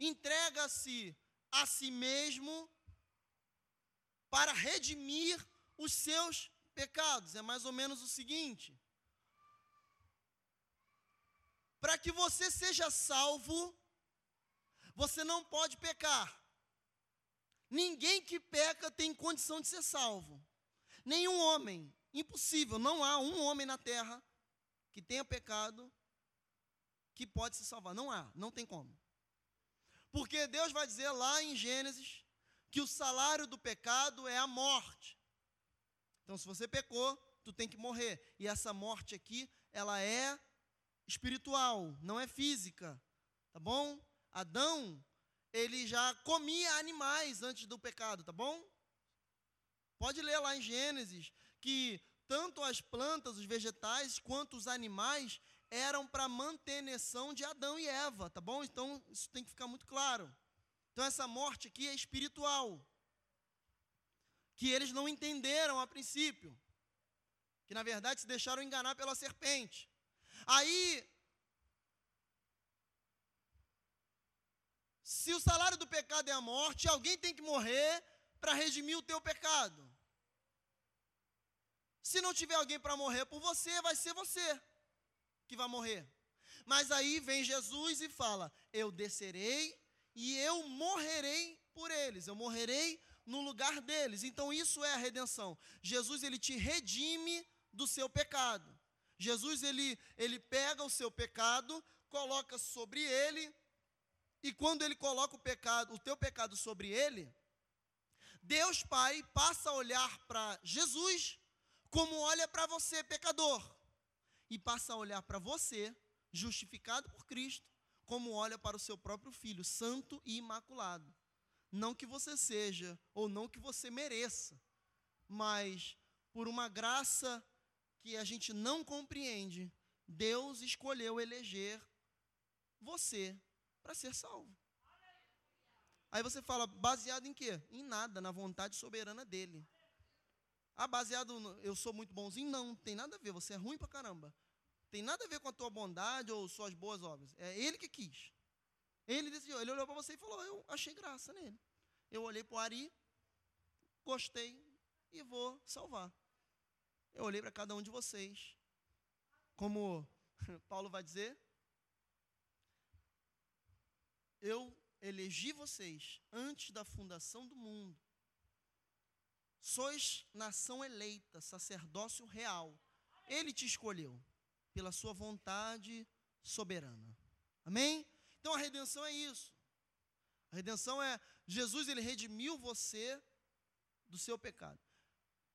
entrega-se a si mesmo para redimir os seus pecados. É mais ou menos o seguinte: para que você seja salvo, você não pode pecar. Ninguém que peca tem condição de ser salvo. Nenhum homem. Impossível. Não há um homem na terra que tenha pecado que pode se salvar. Não há. Não tem como. Porque Deus vai dizer lá em Gênesis que o salário do pecado é a morte. Então, se você pecou, tu tem que morrer. E essa morte aqui, ela é espiritual, não é física. Tá bom? Adão, ele já comia animais antes do pecado, tá bom? Pode ler lá em Gênesis que tanto as plantas, os vegetais, quanto os animais eram para manteneção de Adão e Eva, tá bom? Então isso tem que ficar muito claro. Então essa morte aqui é espiritual. Que eles não entenderam a princípio. Que na verdade se deixaram enganar pela serpente. Aí se o salário do pecado é a morte, alguém tem que morrer para redimir o teu pecado. Se não tiver alguém para morrer por você, vai ser você que vai morrer. Mas aí vem Jesus e fala: Eu descerei e eu morrerei por eles, eu morrerei no lugar deles. Então isso é a redenção. Jesus ele te redime do seu pecado. Jesus ele ele pega o seu pecado, coloca sobre ele e quando ele coloca o pecado, o teu pecado sobre ele, Deus Pai passa a olhar para Jesus como olha para você, pecador, e passa a olhar para você, justificado por Cristo, como olha para o seu próprio filho, santo e imaculado. Não que você seja, ou não que você mereça, mas por uma graça que a gente não compreende, Deus escolheu eleger você para ser salvo. Aí você fala, baseado em quê? Em nada, na vontade soberana dele. Ah, baseado no, eu sou muito bonzinho? Não, tem nada a ver, você é ruim pra caramba. Tem nada a ver com a tua bondade ou suas boas obras. É ele que quis. Ele decidiu, ele olhou para você e falou: Eu achei graça nele. Eu olhei para o Ari, gostei e vou salvar. Eu olhei para cada um de vocês. Como Paulo vai dizer, eu elegi vocês antes da fundação do mundo. Sois nação eleita, sacerdócio real. Ele te escolheu pela sua vontade soberana. Amém? Então a redenção é isso. A redenção é Jesus ele redimiu você do seu pecado.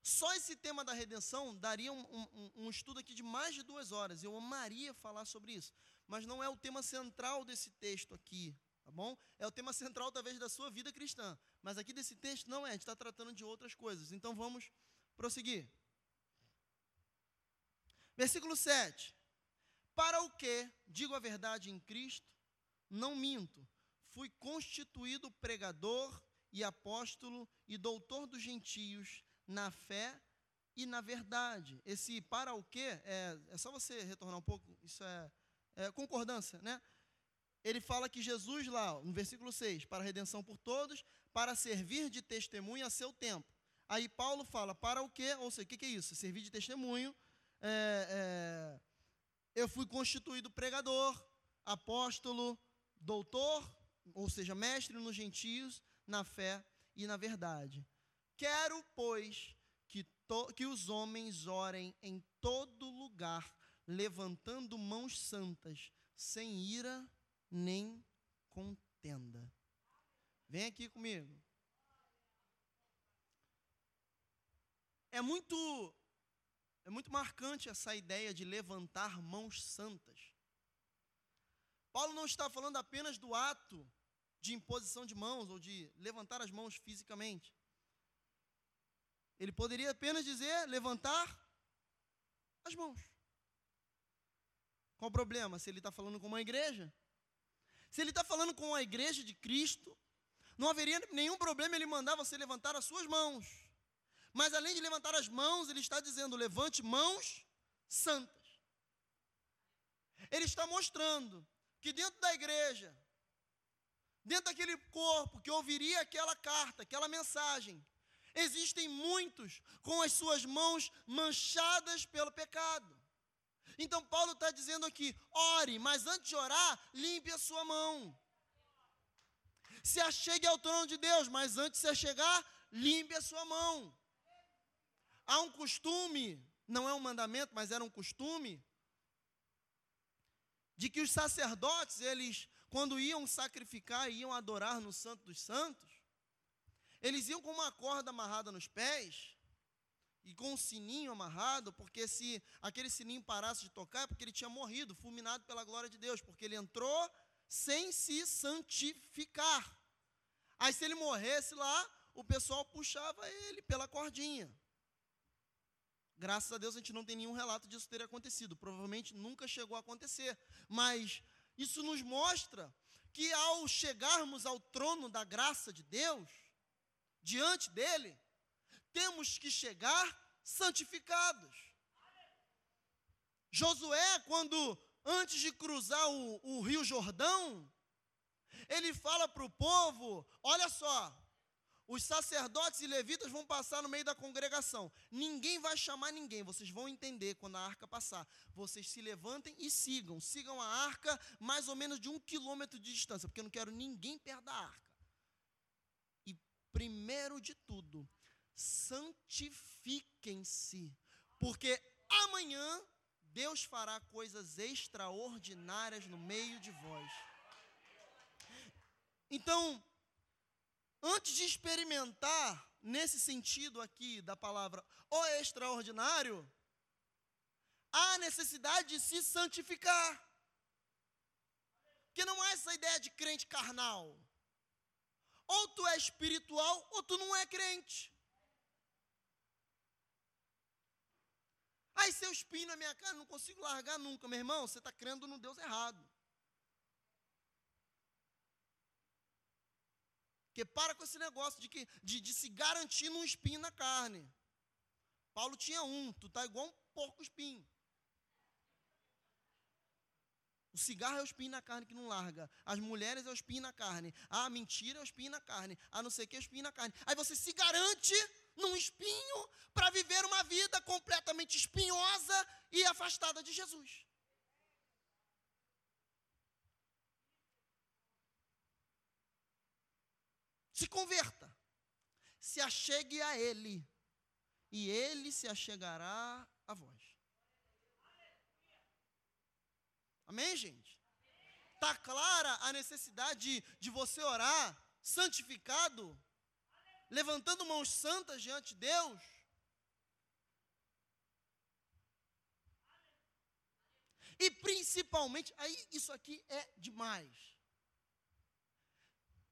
Só esse tema da redenção daria um, um, um, estudo aqui de mais de duas horas. Eu amaria falar sobre isso, mas não é o tema central desse texto aqui, tá bom? É o tema central talvez da sua vida cristã, mas aqui desse texto não é. A gente está tratando de outras coisas. Então vamos prosseguir. Versículo 7. Para o que, digo a verdade em Cristo, não minto, fui constituído pregador e apóstolo e doutor dos gentios na fé e na verdade. Esse para o que, é, é só você retornar um pouco, isso é, é concordância, né? Ele fala que Jesus, lá, no versículo 6, para a redenção por todos, para servir de testemunho a seu tempo. Aí Paulo fala, para o quê? Ou seja, o que, que é isso? Servir de testemunho. É, é, eu fui constituído pregador, apóstolo, doutor, ou seja, mestre nos gentios, na fé e na verdade. Quero, pois, que, to, que os homens orem em todo lugar, levantando mãos santas, sem ira nem contenda. Vem aqui comigo. É muito é muito marcante essa ideia de levantar mãos santas. Paulo não está falando apenas do ato de imposição de mãos ou de levantar as mãos fisicamente. Ele poderia apenas dizer levantar as mãos. Qual o problema? Se ele está falando com uma igreja? Se ele está falando com a igreja de Cristo, não haveria nenhum problema ele mandar você levantar as suas mãos. Mas além de levantar as mãos, ele está dizendo: levante mãos santas. Ele está mostrando que dentro da igreja, dentro daquele corpo que ouviria aquela carta, aquela mensagem, existem muitos com as suas mãos manchadas pelo pecado. Então Paulo está dizendo aqui: ore, mas antes de orar, limpe a sua mão. Se achegue ao trono de Deus, mas antes de se achegar, limpe a sua mão. Há um costume, não é um mandamento, mas era um costume, de que os sacerdotes, eles, quando iam sacrificar, iam adorar no Santo dos Santos, eles iam com uma corda amarrada nos pés e com um sininho amarrado, porque se aquele sininho parasse de tocar, é porque ele tinha morrido, fulminado pela glória de Deus, porque ele entrou sem se santificar. Aí, se ele morresse lá, o pessoal puxava ele pela cordinha. Graças a Deus a gente não tem nenhum relato disso ter acontecido. Provavelmente nunca chegou a acontecer. Mas isso nos mostra que ao chegarmos ao trono da graça de Deus, diante dele, temos que chegar santificados. Josué, quando antes de cruzar o, o rio Jordão, ele fala para o povo: olha só, os sacerdotes e levitas vão passar no meio da congregação. Ninguém vai chamar ninguém. Vocês vão entender quando a arca passar. Vocês se levantem e sigam. Sigam a arca mais ou menos de um quilômetro de distância, porque eu não quero ninguém perto da arca. Primeiro de tudo, santifiquem-se, porque amanhã Deus fará coisas extraordinárias no meio de vós. Então, antes de experimentar nesse sentido aqui da palavra o extraordinário, há necessidade de se santificar. Porque não é essa ideia de crente carnal. Ou tu é espiritual ou tu não é crente. Aí se eu espinho na minha cara, não consigo largar nunca, meu irmão, você está crendo no Deus errado. Porque para com esse negócio de, que, de, de se garantir num espinho na carne. Paulo tinha um, tu tá igual um porco espinho. O cigarro é o espinho na carne que não larga. As mulheres é o espinho na carne. A mentira é o espinho na carne. A não sei o que é o espinho na carne. Aí você se garante num espinho para viver uma vida completamente espinhosa e afastada de Jesus. Se converta. Se achegue a Ele. E Ele se achegará a vós. Amém, gente? Está clara a necessidade de, de você orar santificado, levantando mãos santas diante de Deus? E principalmente, aí isso aqui é demais.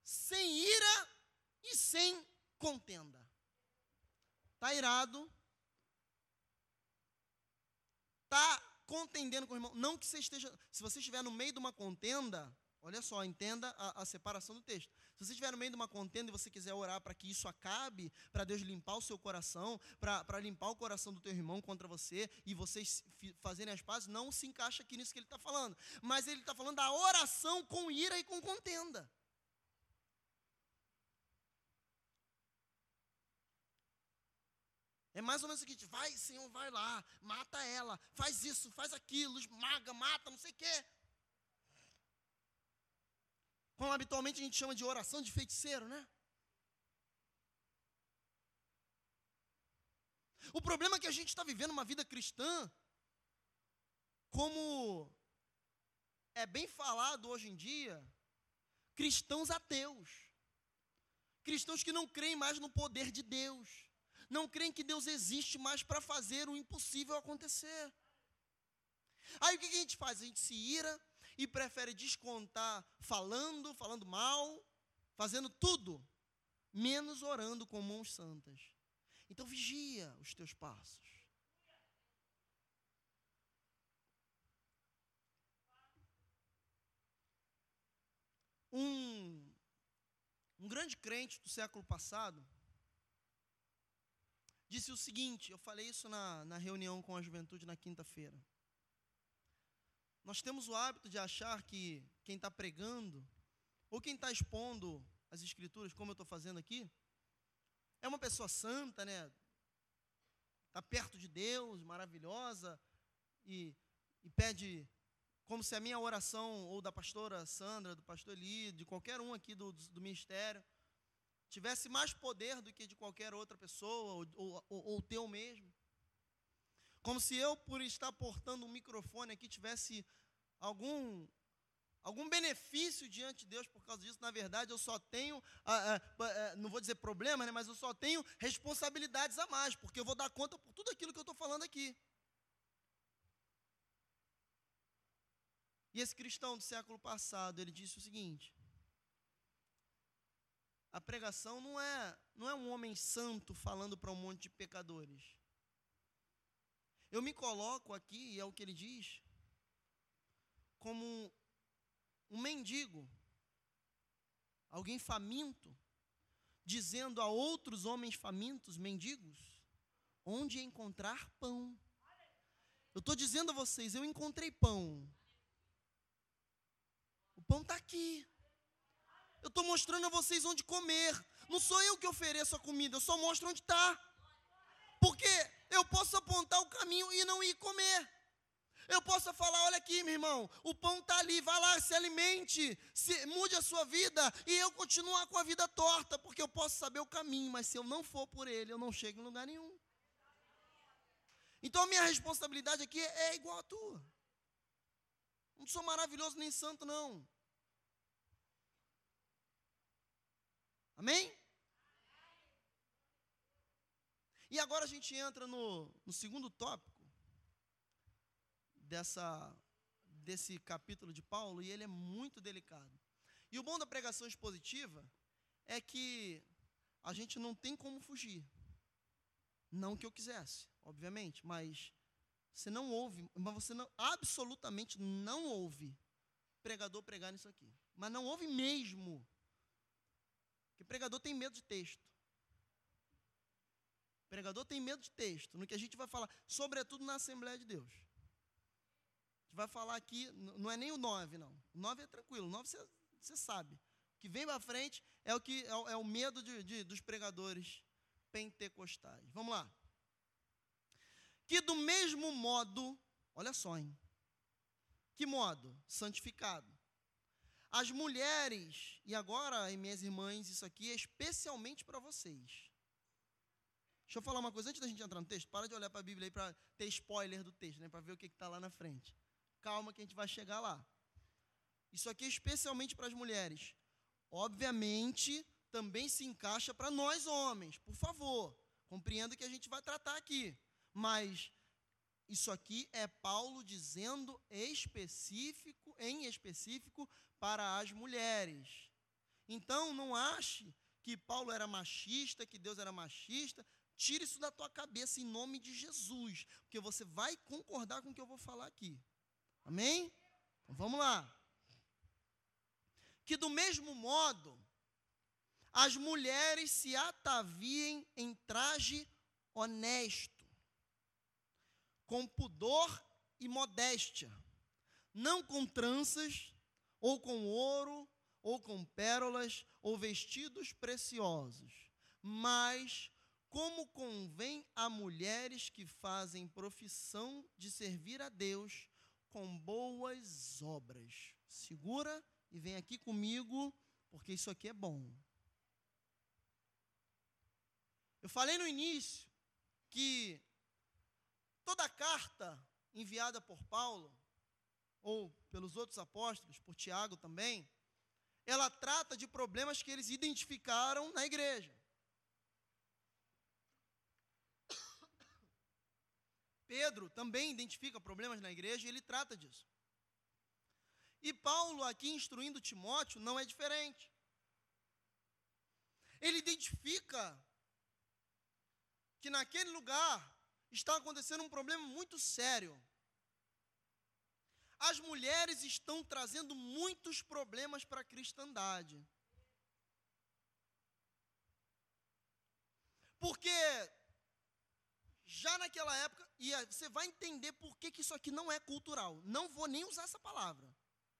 Sem ira e sem contenda. Está irado? Está contendendo com o irmão. Não que você esteja. Se você estiver no meio de uma contenda, olha só, entenda a, a separação do texto. Se você estiver no meio de uma contenda e você quiser orar para que isso acabe, para Deus limpar o seu coração, para limpar o coração do teu irmão contra você e vocês fazerem as pazes, não se encaixa aqui nisso que ele está falando. Mas ele está falando da oração com ira e com contenda. É mais ou menos o seguinte: vai, Senhor, vai lá, mata ela, faz isso, faz aquilo, esmaga, mata, não sei o quê. Como habitualmente a gente chama de oração de feiticeiro, né? O problema é que a gente está vivendo uma vida cristã, como é bem falado hoje em dia, cristãos ateus. Cristãos que não creem mais no poder de Deus não creem que Deus existe mais para fazer o impossível acontecer. Aí o que a gente faz? A gente se ira e prefere descontar falando, falando mal, fazendo tudo, menos orando com mãos santas. Então vigia os teus passos. Um, um grande crente do século passado, disse o seguinte: eu falei isso na, na reunião com a juventude na quinta-feira. Nós temos o hábito de achar que quem está pregando, ou quem está expondo as escrituras, como eu estou fazendo aqui, é uma pessoa santa, né? Está perto de Deus, maravilhosa, e, e pede, como se a minha oração, ou da pastora Sandra, do pastor Eli, de qualquer um aqui do, do, do ministério, tivesse mais poder do que de qualquer outra pessoa, ou, ou, ou, teu mesmo. Como se eu, por estar portando um microfone aqui, tivesse algum algum benefício diante de Deus por causa disso. Na verdade, eu só tenho, ah, ah, ah, não vou dizer problema, né, mas eu só tenho responsabilidades a mais, porque eu vou dar conta por tudo aquilo que eu estou falando aqui. E esse cristão do século passado, ele disse o seguinte: a pregação não é, não é um homem santo falando para um monte de pecadores. Eu me coloco aqui, e é o que ele diz, como um, mendigo, alguém faminto, dizendo a outros homens famintos, mendigos, onde encontrar pão. Eu estou dizendo a vocês, eu encontrei pão. O pão está aqui. Eu estou mostrando a vocês onde comer. Não sou eu que ofereço a comida, eu só mostro onde está. Porque eu posso apontar o caminho e não ir comer. Eu posso falar, olha aqui, meu irmão, o pão está ali, vá lá, se alimente, se, mude a sua vida, e eu continuar com a vida torta, porque eu posso saber o caminho, mas se eu não for por ele, eu não chego em lugar nenhum. Então a minha responsabilidade aqui é igual à tua. Não sou maravilhoso nem santo, não. Amém? E agora a gente entra no, no segundo tópico dessa, desse capítulo de Paulo, e ele é muito delicado. E o bom da pregação expositiva é que a gente não tem como fugir. Não que eu quisesse, obviamente, mas você não ouve, mas você não, absolutamente não ouve pregador pregar nisso aqui. Mas não ouve mesmo. Porque pregador tem medo de texto. Pregador tem medo de texto. No que a gente vai falar, sobretudo na Assembleia de Deus. A gente vai falar aqui, não é nem o 9, não. O 9 é tranquilo, o 9 você, sabe. O que vem para frente é o, que, é, é o medo de, de, dos pregadores pentecostais. Vamos lá. Que do mesmo modo, olha só, hein? Que modo? Santificado as mulheres, e agora, minhas irmãs, isso aqui é especialmente para vocês. Deixa eu falar uma coisa antes da gente entrar no texto. Para de olhar para a Bíblia aí para ter spoiler do texto, né, para ver o que está lá na frente. Calma que a gente vai chegar lá. Isso aqui é especialmente para as mulheres. Obviamente, também se encaixa para nós homens, por favor. Compreenda que a gente vai tratar aqui. Mas isso aqui é Paulo dizendo específico, em específico, para as mulheres. Então, não ache que Paulo era machista, que Deus era machista. Tire isso da tua cabeça em nome de Jesus, porque você vai concordar com o que eu vou falar aqui. Amém? Então, vamos lá. Que do mesmo modo, as mulheres se ataviem em traje honesto, com pudor e modéstia, não com tranças, ou com ouro, ou com pérolas, ou vestidos preciosos, mas como convém a mulheres que fazem profissão de servir a Deus com boas obras. Segura e vem aqui comigo, porque isso aqui é bom. Eu falei no início que toda carta enviada por Paulo ou pelos outros apóstolos, por Tiago também, ela trata de problemas que eles identificaram na igreja. Pedro também identifica problemas na igreja e ele trata disso. E Paulo, aqui instruindo Timóteo, não é diferente. Ele identifica que naquele lugar está acontecendo um problema muito sério as mulheres estão trazendo muitos problemas para a cristandade. Porque já naquela época, e você vai entender por que, que isso aqui não é cultural. Não vou nem usar essa palavra.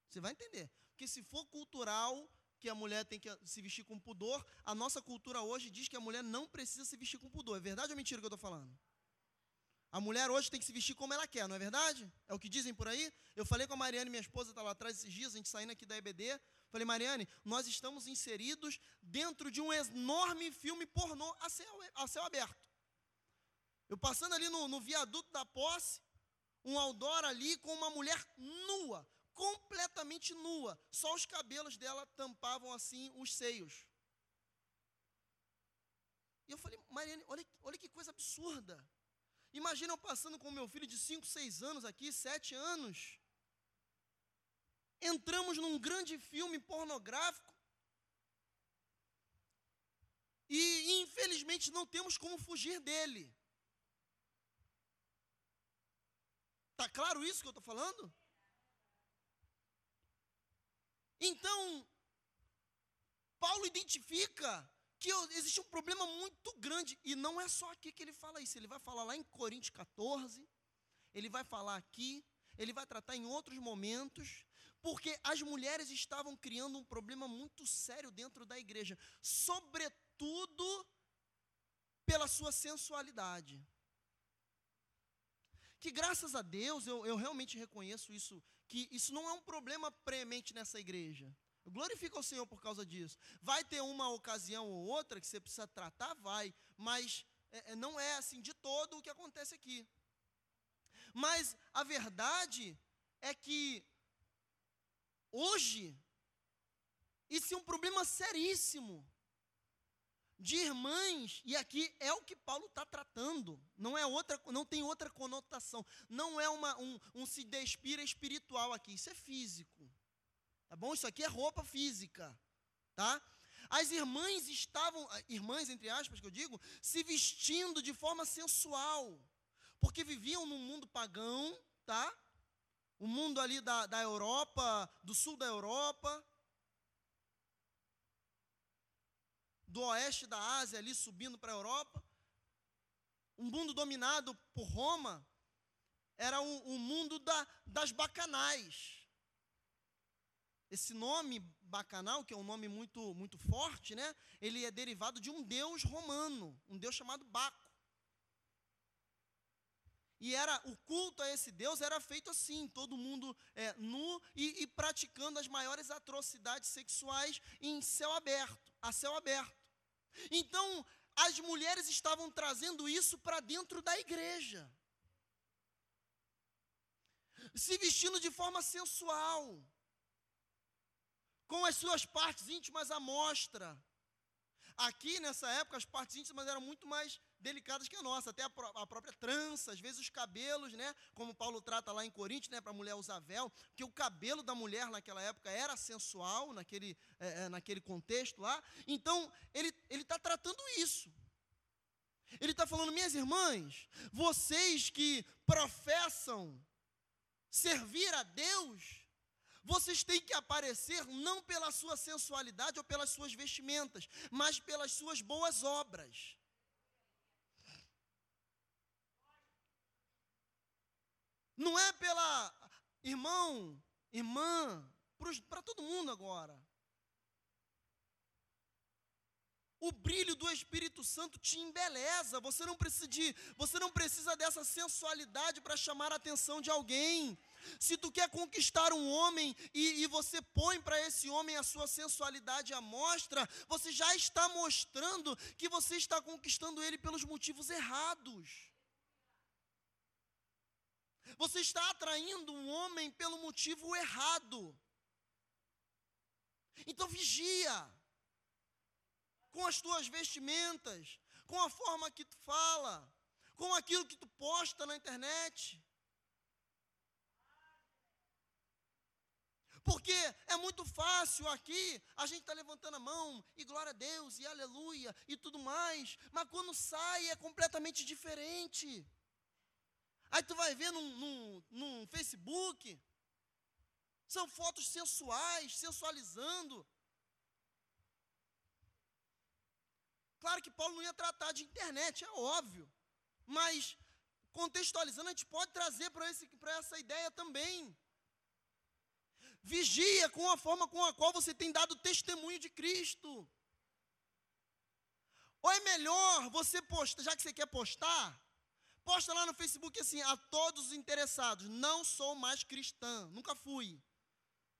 Você vai entender. Porque se for cultural, que a mulher tem que se vestir com pudor, a nossa cultura hoje diz que a mulher não precisa se vestir com pudor. É verdade ou mentira o que eu estou falando? A mulher hoje tem que se vestir como ela quer, não é verdade? É o que dizem por aí? Eu falei com a Mariane, minha esposa está lá atrás esses dias, a gente saindo aqui da EBD. Falei, Mariane, nós estamos inseridos dentro de um enorme filme pornô a céu, a céu aberto. Eu passando ali no, no viaduto da posse, um outdoor ali com uma mulher nua, completamente nua. Só os cabelos dela tampavam assim os seios. E eu falei, Mariane, olha, olha que coisa absurda. Imagina eu passando com meu filho de 5, 6 anos aqui, 7 anos. entramos num grande filme pornográfico e, infelizmente, não temos como fugir dele. Está claro isso que eu estou falando? Então, Paulo identifica que existe um problema muito grande, e não é só aqui que ele fala isso, ele vai falar lá em Coríntios 14, ele vai falar aqui, ele vai tratar em outros momentos, porque as mulheres estavam criando um problema muito sério dentro da igreja, sobretudo pela sua sensualidade. Que graças a Deus, eu, eu realmente reconheço isso, que isso não é um problema premente nessa igreja. Eu glorifico ao Senhor por causa disso. Vai ter uma ocasião ou outra que você precisa tratar, vai, mas é, é não é assim de todo o que acontece aqui. Mas a verdade é que Hoje, isso é um problema seríssimo de irmãs, e aqui é o que Paulo está tratando, não é outra, não tem outra conotação, não é uma, um, um se despira espiritual aqui, isso é físico, tá bom? Isso aqui é roupa física, tá? As irmãs estavam, irmãs entre aspas que eu digo, se vestindo de forma sensual, porque viviam num mundo pagão, tá? o mundo ali da, da Europa, do sul da Europa, do oeste da Ásia, ali subindo para a Europa. Um mundo dominado por Roma era o, o mundo da, das bacanais. Esse nome bacanal, que é um nome muito, muito forte, né? ele é derivado de um deus romano, um deus chamado Baco. E era o culto a esse Deus era feito assim, todo mundo é, nu e, e praticando as maiores atrocidades sexuais em céu aberto, a céu aberto. Então, as mulheres estavam trazendo isso para dentro da igreja. Se vestindo de forma sensual, com as suas partes íntimas à mostra. Aqui, nessa época, as partes íntimas eram muito mais delicadas que a nossa, até a, pró a, própria trança, às vezes os cabelos, né? Como Paulo trata lá em Coríntios, né? Para a mulher usar véu, porque o cabelo da mulher naquela época era sensual, naquele, é, é naquele contexto lá. Então, ele está tratando isso. Ele está falando, minhas irmãs, vocês que professam servir a Deus, vocês têm que aparecer não pela sua sensualidade ou pelas suas vestimentas, mas pelas suas boas obras. Não é pela irmão, irmã, para todo mundo agora. O brilho do Espírito Santo te embeleza. Você não precisa de, você não precisa dessa sensualidade para chamar a atenção de alguém. Se tu quer conquistar um homem e, e você põe para esse homem a sua sensualidade à mostra, você já está mostrando que você está conquistando ele pelos motivos errados. Você está atraindo um homem pelo motivo errado. Então vigia com as tuas vestimentas, com a forma que tu fala, com aquilo que tu posta na internet. Porque é muito fácil aqui, a gente está levantando a mão, e glória a Deus, e aleluia, e tudo mais, mas quando sai é completamente diferente. Aí tu vai ver num, num, num Facebook, são fotos sensuais, sensualizando. Claro que Paulo não ia tratar de internet, é óbvio. Mas, contextualizando, a gente pode trazer para essa ideia também. Vigia com a forma com a qual você tem dado testemunho de Cristo. Ou é melhor você postar, já que você quer postar, Posta lá no Facebook assim, a todos os interessados, não sou mais cristã, nunca fui.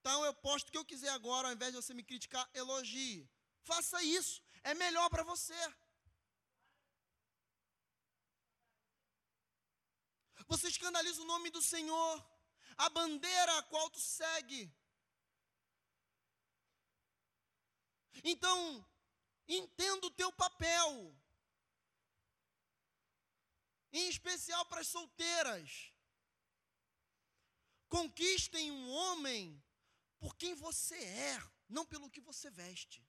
Então eu posto o que eu quiser agora, ao invés de você me criticar, elogie. Faça isso, é melhor para você. Você escandaliza o nome do Senhor, a bandeira a qual tu segue. Então, entenda o teu papel em especial para as solteiras. Conquistem um homem por quem você é, não pelo que você veste.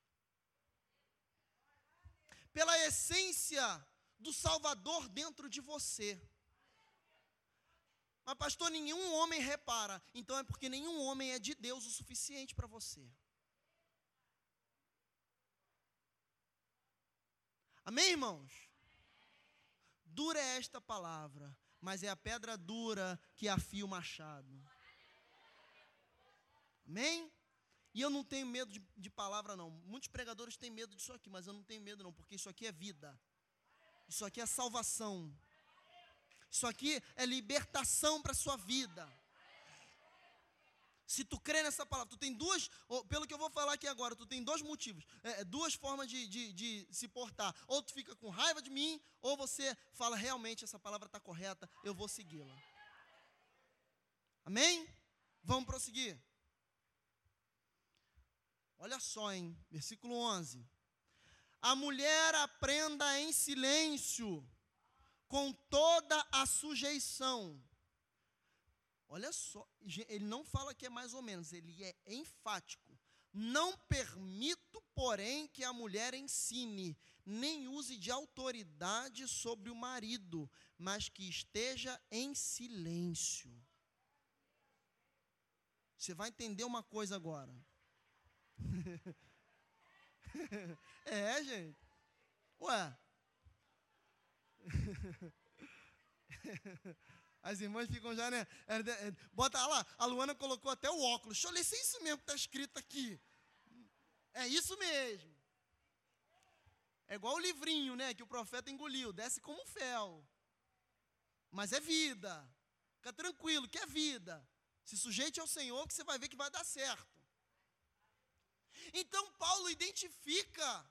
Pela essência do Salvador dentro de você. Mas, pastor, nenhum homem repara. Então é porque nenhum homem é de Deus o suficiente para você. Amém, irmãos? Dura é esta palavra, mas é a pedra dura que afia o machado. Amém? E eu não tenho medo de, de, palavra, não. Muitos pregadores têm medo disso aqui, mas eu não tenho medo, não, porque isso aqui é vida. Isso aqui é salvação. Isso aqui é libertação para a sua vida. Se tu crê nessa palavra, tu tem duas, pelo que eu vou falar aqui agora, tu tem dois motivos, é, é, duas formas de, de, de, se portar. Ou tu fica com raiva de mim, ou você fala, realmente essa palavra está correta, eu vou segui-la. Amém? Vamos prosseguir. Olha só, hein? Versículo 11. A mulher aprenda em silêncio, com toda a sujeição. Olha só, ele não fala que é mais ou menos, ele é enfático. Não permito, porém, que a mulher ensine, nem use de autoridade sobre o marido, mas que esteja em silêncio. Você vai entender uma coisa agora. é, gente. Ué. As irmãs ficam já, né? É, é, bota lá, a Luana colocou até o óculos. Deixa eu ler se é isso mesmo que está escrito aqui. É isso mesmo. É igual o livrinho, né? Que o profeta engoliu. Desce como fel. Mas é vida. Fica tranquilo, que é vida. Se sujeite ao Senhor, que você vai ver que vai dar certo. Então Paulo identifica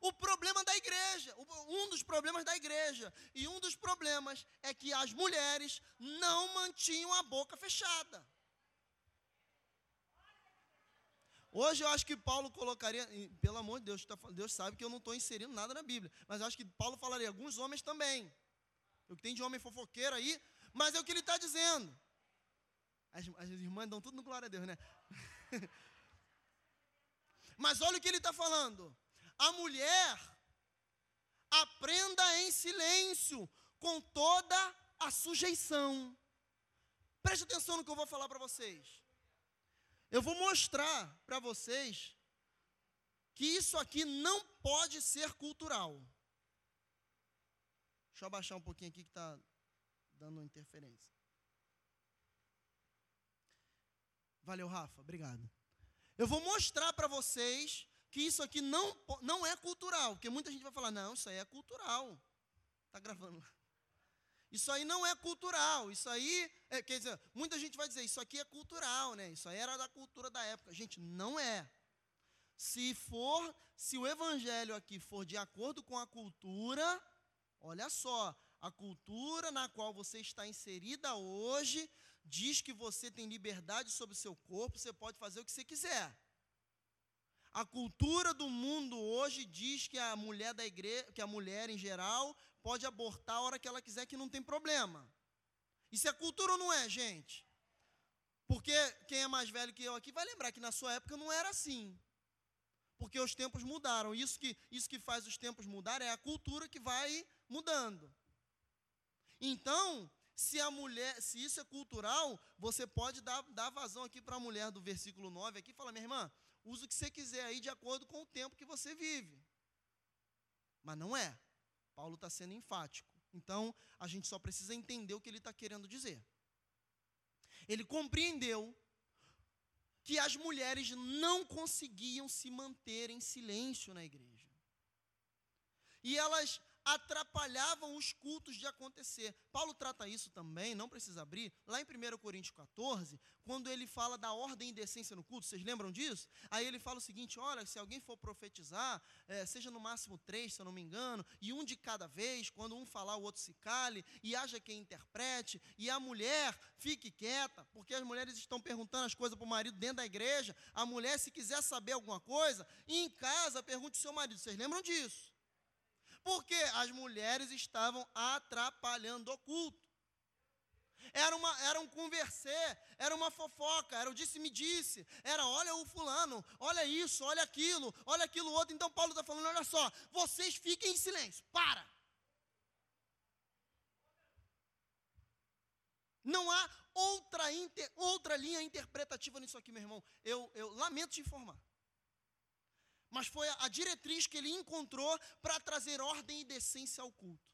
o problema da igreja, um dos problemas da igreja. E um dos problemas é que as mulheres não mantinham a boca fechada. Hoje eu acho que Paulo colocaria, pelo amor de Deus, tá Deus sabe que eu não estou inserindo nada na Bíblia, mas eu acho que Paulo falaria, alguns homens também. O que tem de homem fofoqueiro aí, mas é o que ele está dizendo. As, as irmãs dão tudo no glória a Deus, né? Mas olha o que ele está falando. A mulher aprenda em silêncio, com toda a sujeição. Preste atenção no que eu vou falar para vocês. Eu vou mostrar para vocês que isso aqui não pode ser cultural. Deixa eu abaixar um pouquinho aqui que está dando interferência. Valeu, Rafa. Obrigado. Eu vou mostrar para vocês que isso aqui não, não é cultural, porque muita gente vai falar, não, isso aí é cultural. Está gravando lá. Isso aí não é cultural, isso aí, é, quer dizer, muita gente vai dizer, isso aqui é cultural, né? Isso aí era da cultura da época. Gente, não é. Se for, se o evangelho aqui for de acordo com a cultura, olha só, a cultura na qual você está inserida hoje diz que você tem liberdade sobre o seu corpo, você pode fazer o que você quiser. A cultura do mundo hoje diz que a mulher da igreja, que a mulher em geral pode abortar a hora que ela quiser, que não tem problema. Isso é cultura ou não é, gente? Porque quem é mais velho que eu aqui vai lembrar que na sua época não era assim. Porque os tempos mudaram. Isso que, isso que faz os tempos mudar é a cultura que vai mudando. Então, se a mulher, se isso é cultural, você pode dar, dar vazão aqui para a mulher do versículo 9 aqui e falar, minha irmã, usa o que você quiser aí de acordo com o tempo que você vive. Mas não é. Paulo está sendo enfático. Então, a gente só precisa entender o que ele está querendo dizer. Ele compreendeu que as mulheres não conseguiam se manter em silêncio na igreja. E elas atrapalhavam os cultos de acontecer. Paulo trata isso também, não precisa abrir, lá em 1 Coríntios 14, quando ele fala da ordem e decência no culto, vocês lembram disso? Aí ele fala o seguinte: olha, se alguém for profetizar, é, seja no máximo três, se eu não me engano, e um de cada vez, quando um falar, o outro se cale, e haja quem interprete, e a mulher fique quieta, porque as mulheres estão perguntando as coisas para o marido dentro da igreja, a mulher, se quiser saber alguma coisa, em casa, pergunte ao seu marido, vocês lembram disso? Porque as mulheres estavam atrapalhando o culto. Era, uma, era um conversê, era uma fofoca, era o disse-me-disse, era olha o fulano, olha isso, olha aquilo, olha aquilo outro. Então Paulo está falando: olha só, vocês fiquem em silêncio, para. Não há outra, inter, outra linha interpretativa nisso aqui, meu irmão. Eu, eu lamento te informar. Mas foi a, diretriz que ele encontrou para trazer ordem e decência ao culto.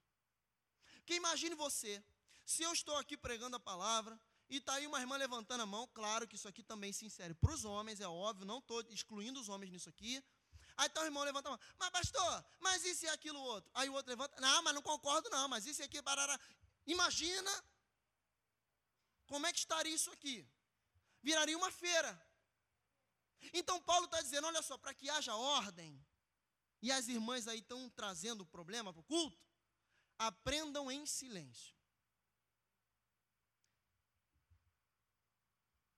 Que imagine você, se eu estou aqui pregando a palavra, e está aí uma irmã levantando a mão, claro que isso aqui também se insere para os homens, é óbvio, não estou excluindo os homens nisso aqui. Aí está o irmão levanta a mão, mas pastor, mas isso e aquilo outro? Aí o outro levanta, não, mas não concordo não, mas isso e aquilo, barará. Imagina como é que estaria isso aqui? Viraria uma feira. Então Paulo está dizendo: olha só, para que haja ordem, e as irmãs aí estão trazendo o problema para o culto, aprendam em silêncio.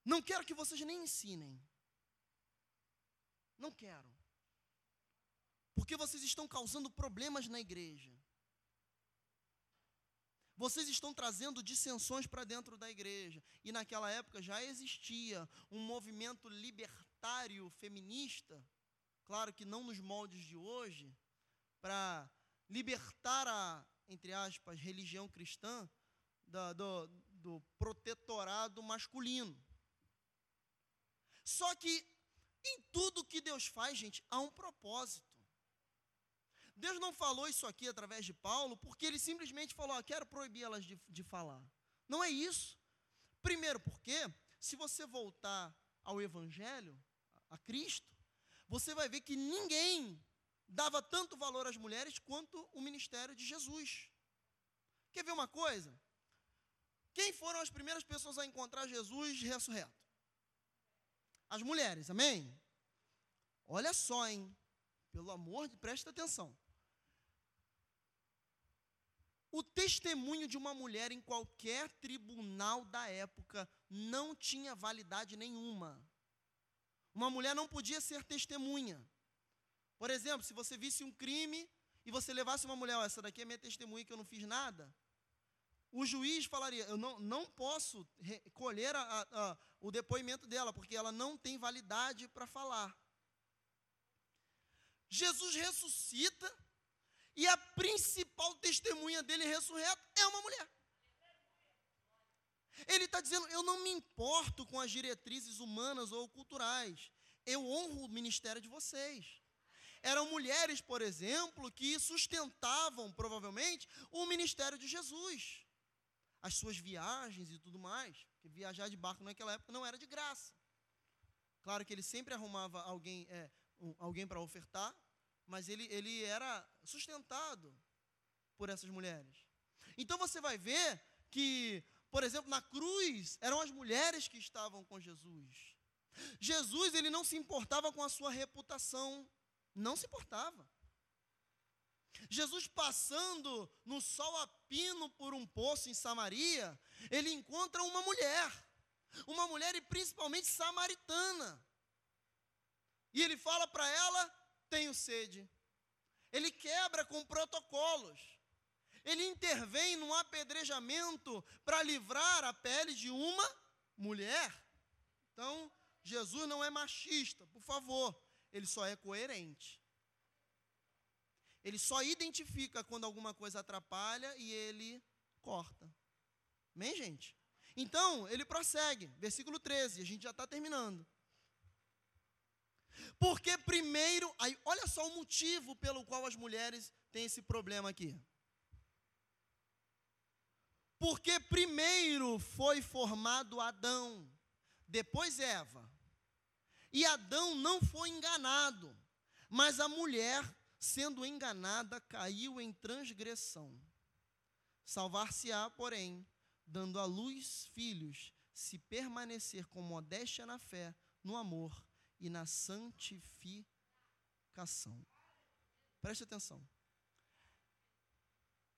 Não quero que vocês nem ensinem. Não quero. Porque vocês estão causando problemas na igreja. Vocês estão trazendo dissensões para dentro da igreja. E naquela época já existia um movimento libertário feminista, claro que não nos moldes de hoje, para libertar a, entre aspas, religião cristã do, do protetorado masculino. Só que em tudo que Deus faz, gente, há um propósito. Deus não falou isso aqui através de Paulo porque ele simplesmente falou: ah, quero proibir elas de, de falar. Não é isso. Primeiro, porque, se você voltar ao Evangelho, a Cristo, você vai ver que ninguém dava tanto valor às mulheres quanto o ministério de Jesus. Quer ver uma coisa? Quem foram as primeiras pessoas a encontrar Jesus ressurreto? As mulheres, amém? Olha só, hein? Pelo amor de, presta atenção. O testemunho de uma mulher em qualquer tribunal da época não tinha validade nenhuma. Uma mulher não podia ser testemunha. Por exemplo, se você visse um crime e você levasse uma mulher, oh, essa daqui é minha testemunha que eu não fiz nada, o juiz falaria: eu não, não posso colher a, a, a, o depoimento dela, porque ela não tem validade para falar. Jesus ressuscita e a principal testemunha dele ressurreto é uma mulher. Ele está dizendo: eu não me importo com as diretrizes humanas ou culturais, eu honro o ministério de vocês. Eram mulheres, por exemplo, que sustentavam, provavelmente, o ministério de Jesus, as suas viagens e tudo mais, porque viajar de barco naquela época não era de graça. Claro que ele sempre arrumava alguém, é, um, alguém para ofertar, mas ele, ele era sustentado por essas mulheres. Então você vai ver que, por exemplo, na cruz eram as mulheres que estavam com Jesus. Jesus ele não se importava com a sua reputação, não se importava. Jesus passando no sol a pino por um poço em Samaria, ele encontra uma mulher, uma mulher e principalmente samaritana. E ele fala para ela: tenho sede. Ele quebra com protocolos. Ele intervém num apedrejamento para livrar a pele de uma mulher. Então, Jesus não é machista, por favor. Ele só é coerente. Ele só identifica quando alguma coisa atrapalha e ele corta. Amém, gente? Então, ele prossegue. Versículo 13, a gente já está terminando. Porque primeiro, aí, olha só o motivo pelo qual as mulheres têm esse problema aqui. Porque primeiro foi formado Adão, depois Eva. E Adão não foi enganado, mas a mulher, sendo enganada, caiu em transgressão. Salvar-se-á, porém, dando à luz filhos, se permanecer com modéstia na fé, no amor e na santificação. Preste atenção.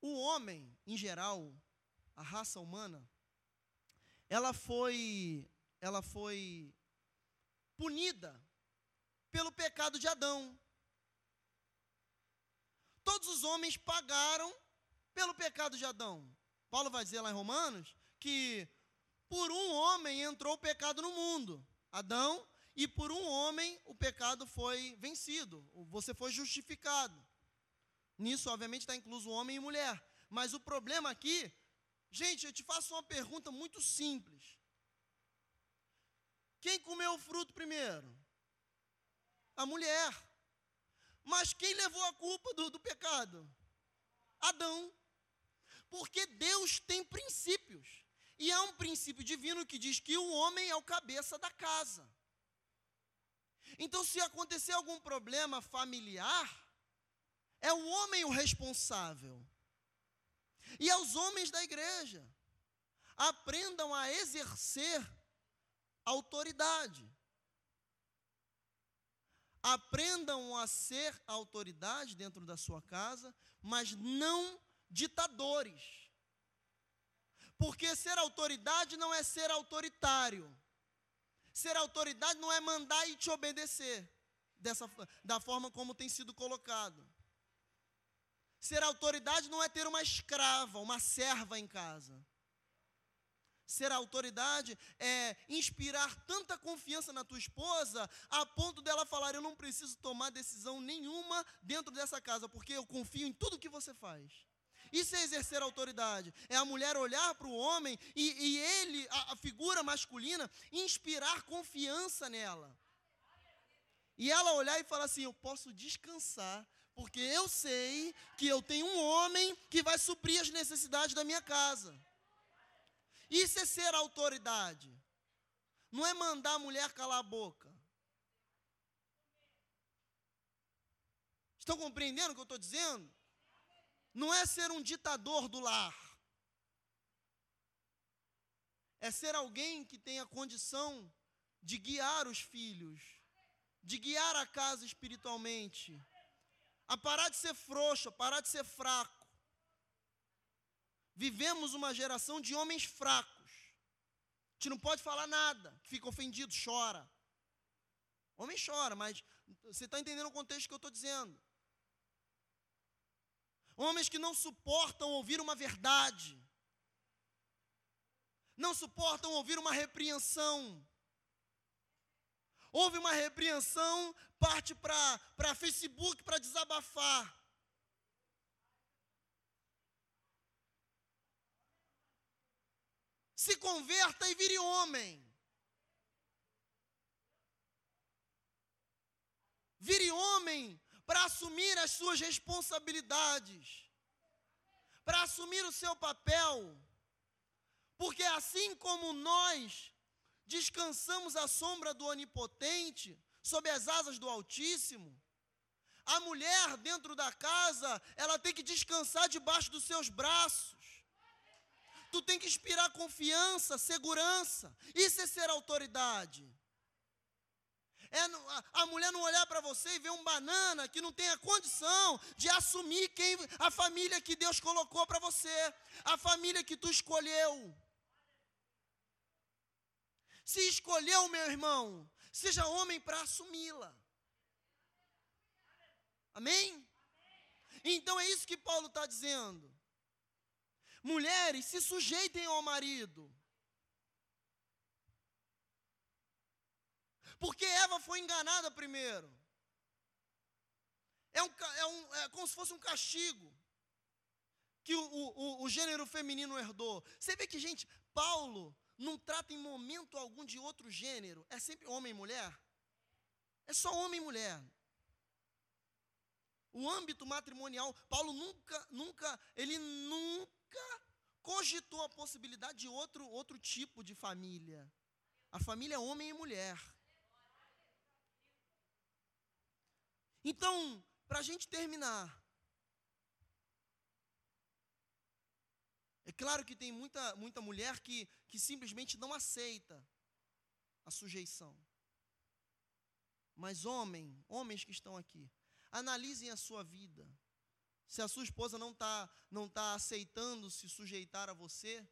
O homem, em geral, a raça humana, ela foi, ela foi punida pelo pecado de Adão. Todos os homens pagaram pelo pecado de Adão. Paulo vai dizer lá em Romanos que por um homem entrou o pecado no mundo, Adão, e por um homem o pecado foi vencido, você foi justificado. Nisso, obviamente, está incluso homem e mulher. Mas o problema aqui, gente, eu te faço uma pergunta muito simples. Quem comeu o fruto primeiro? A mulher. Mas quem levou a culpa do, do pecado? Adão. Porque Deus tem princípios. E há um princípio divino que diz que o homem é o cabeça da casa. Então, se acontecer algum problema familiar, é o homem o responsável. E aos homens da igreja, aprendam a exercer autoridade. Aprendam a ser autoridade dentro da sua casa, mas não ditadores. Porque ser autoridade não é ser autoritário. Ser autoridade não é mandar e te obedecer, dessa, da forma como tem sido colocado. Ser autoridade não é ter uma escrava, uma serva em casa. Ser autoridade é inspirar tanta confiança na tua esposa, a ponto dela falar: Eu não preciso tomar decisão nenhuma dentro dessa casa, porque eu confio em tudo que você faz. Isso é exercer autoridade. É a mulher olhar para o homem e, e ele, a, a figura masculina, inspirar confiança nela. E ela olhar e falar assim: Eu posso descansar, porque eu sei que eu tenho um homem que vai suprir as necessidades da minha casa. Isso é ser autoridade. Não é mandar a mulher calar a boca. Estão compreendendo o que eu estou dizendo? não é ser um ditador do lar. É ser alguém que tem a condição de guiar os filhos, de guiar a casa espiritualmente, a parar de ser frouxo, a parar de ser fraco. Vivemos uma geração de homens fracos. A gente não pode falar nada, fica ofendido, chora. Homem chora, mas você está entendendo o contexto que eu estou dizendo homens que não suportam ouvir uma verdade, não suportam ouvir uma repreensão. Houve uma repreensão, parte para Facebook para desabafar. Se converta e vire homem. Vire homem para assumir as suas responsabilidades, para assumir o seu papel, porque assim como nós descansamos à sombra do Onipotente, sob as asas do Altíssimo, a mulher dentro da casa, ela tem que descansar debaixo dos seus braços. Tu tem que inspirar confiança, segurança. Isso é ser autoridade. É a mulher não olhar para você e ver um banana que não tem a condição de assumir quem a família que Deus colocou para você, a família que tu escolheu. Se escolheu, meu irmão, seja homem para assumi-la. Amém? Então é isso que Paulo está dizendo. Mulheres, se sujeitem ao marido. Porque Eva foi enganada primeiro. É, um, é, um, é como se fosse um castigo que o, o, o gênero feminino herdou. Você vê que, gente, Paulo não trata em momento algum de outro gênero. É sempre homem e mulher. É só homem e mulher. O âmbito matrimonial, Paulo nunca, nunca, ele nunca cogitou a possibilidade de outro, outro tipo de família. A família é homem e mulher. Então, para a gente terminar, é claro que tem muita, muita mulher que, que simplesmente não aceita a sujeição. Mas homem, homens que estão aqui, analisem a sua vida. Se a sua esposa não está não tá aceitando se sujeitar a você,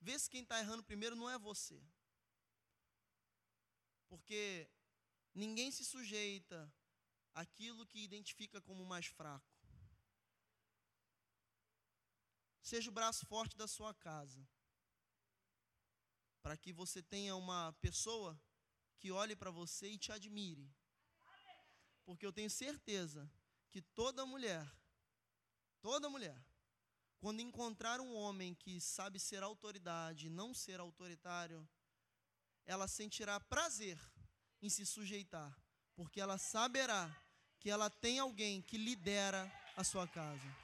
vê se quem está errando primeiro não é você. Porque ninguém se sujeita aquilo que identifica como mais fraco. Seja o braço forte da sua casa. para que você tenha uma pessoa que olhe para você e te admire. Porque eu tenho certeza que toda mulher, toda mulher, quando encontrar um homem que sabe ser autoridade não ser autoritário, ela sentirá prazer em se sujeitar, porque ela saberá que ela tem alguém que lidera a sua casa.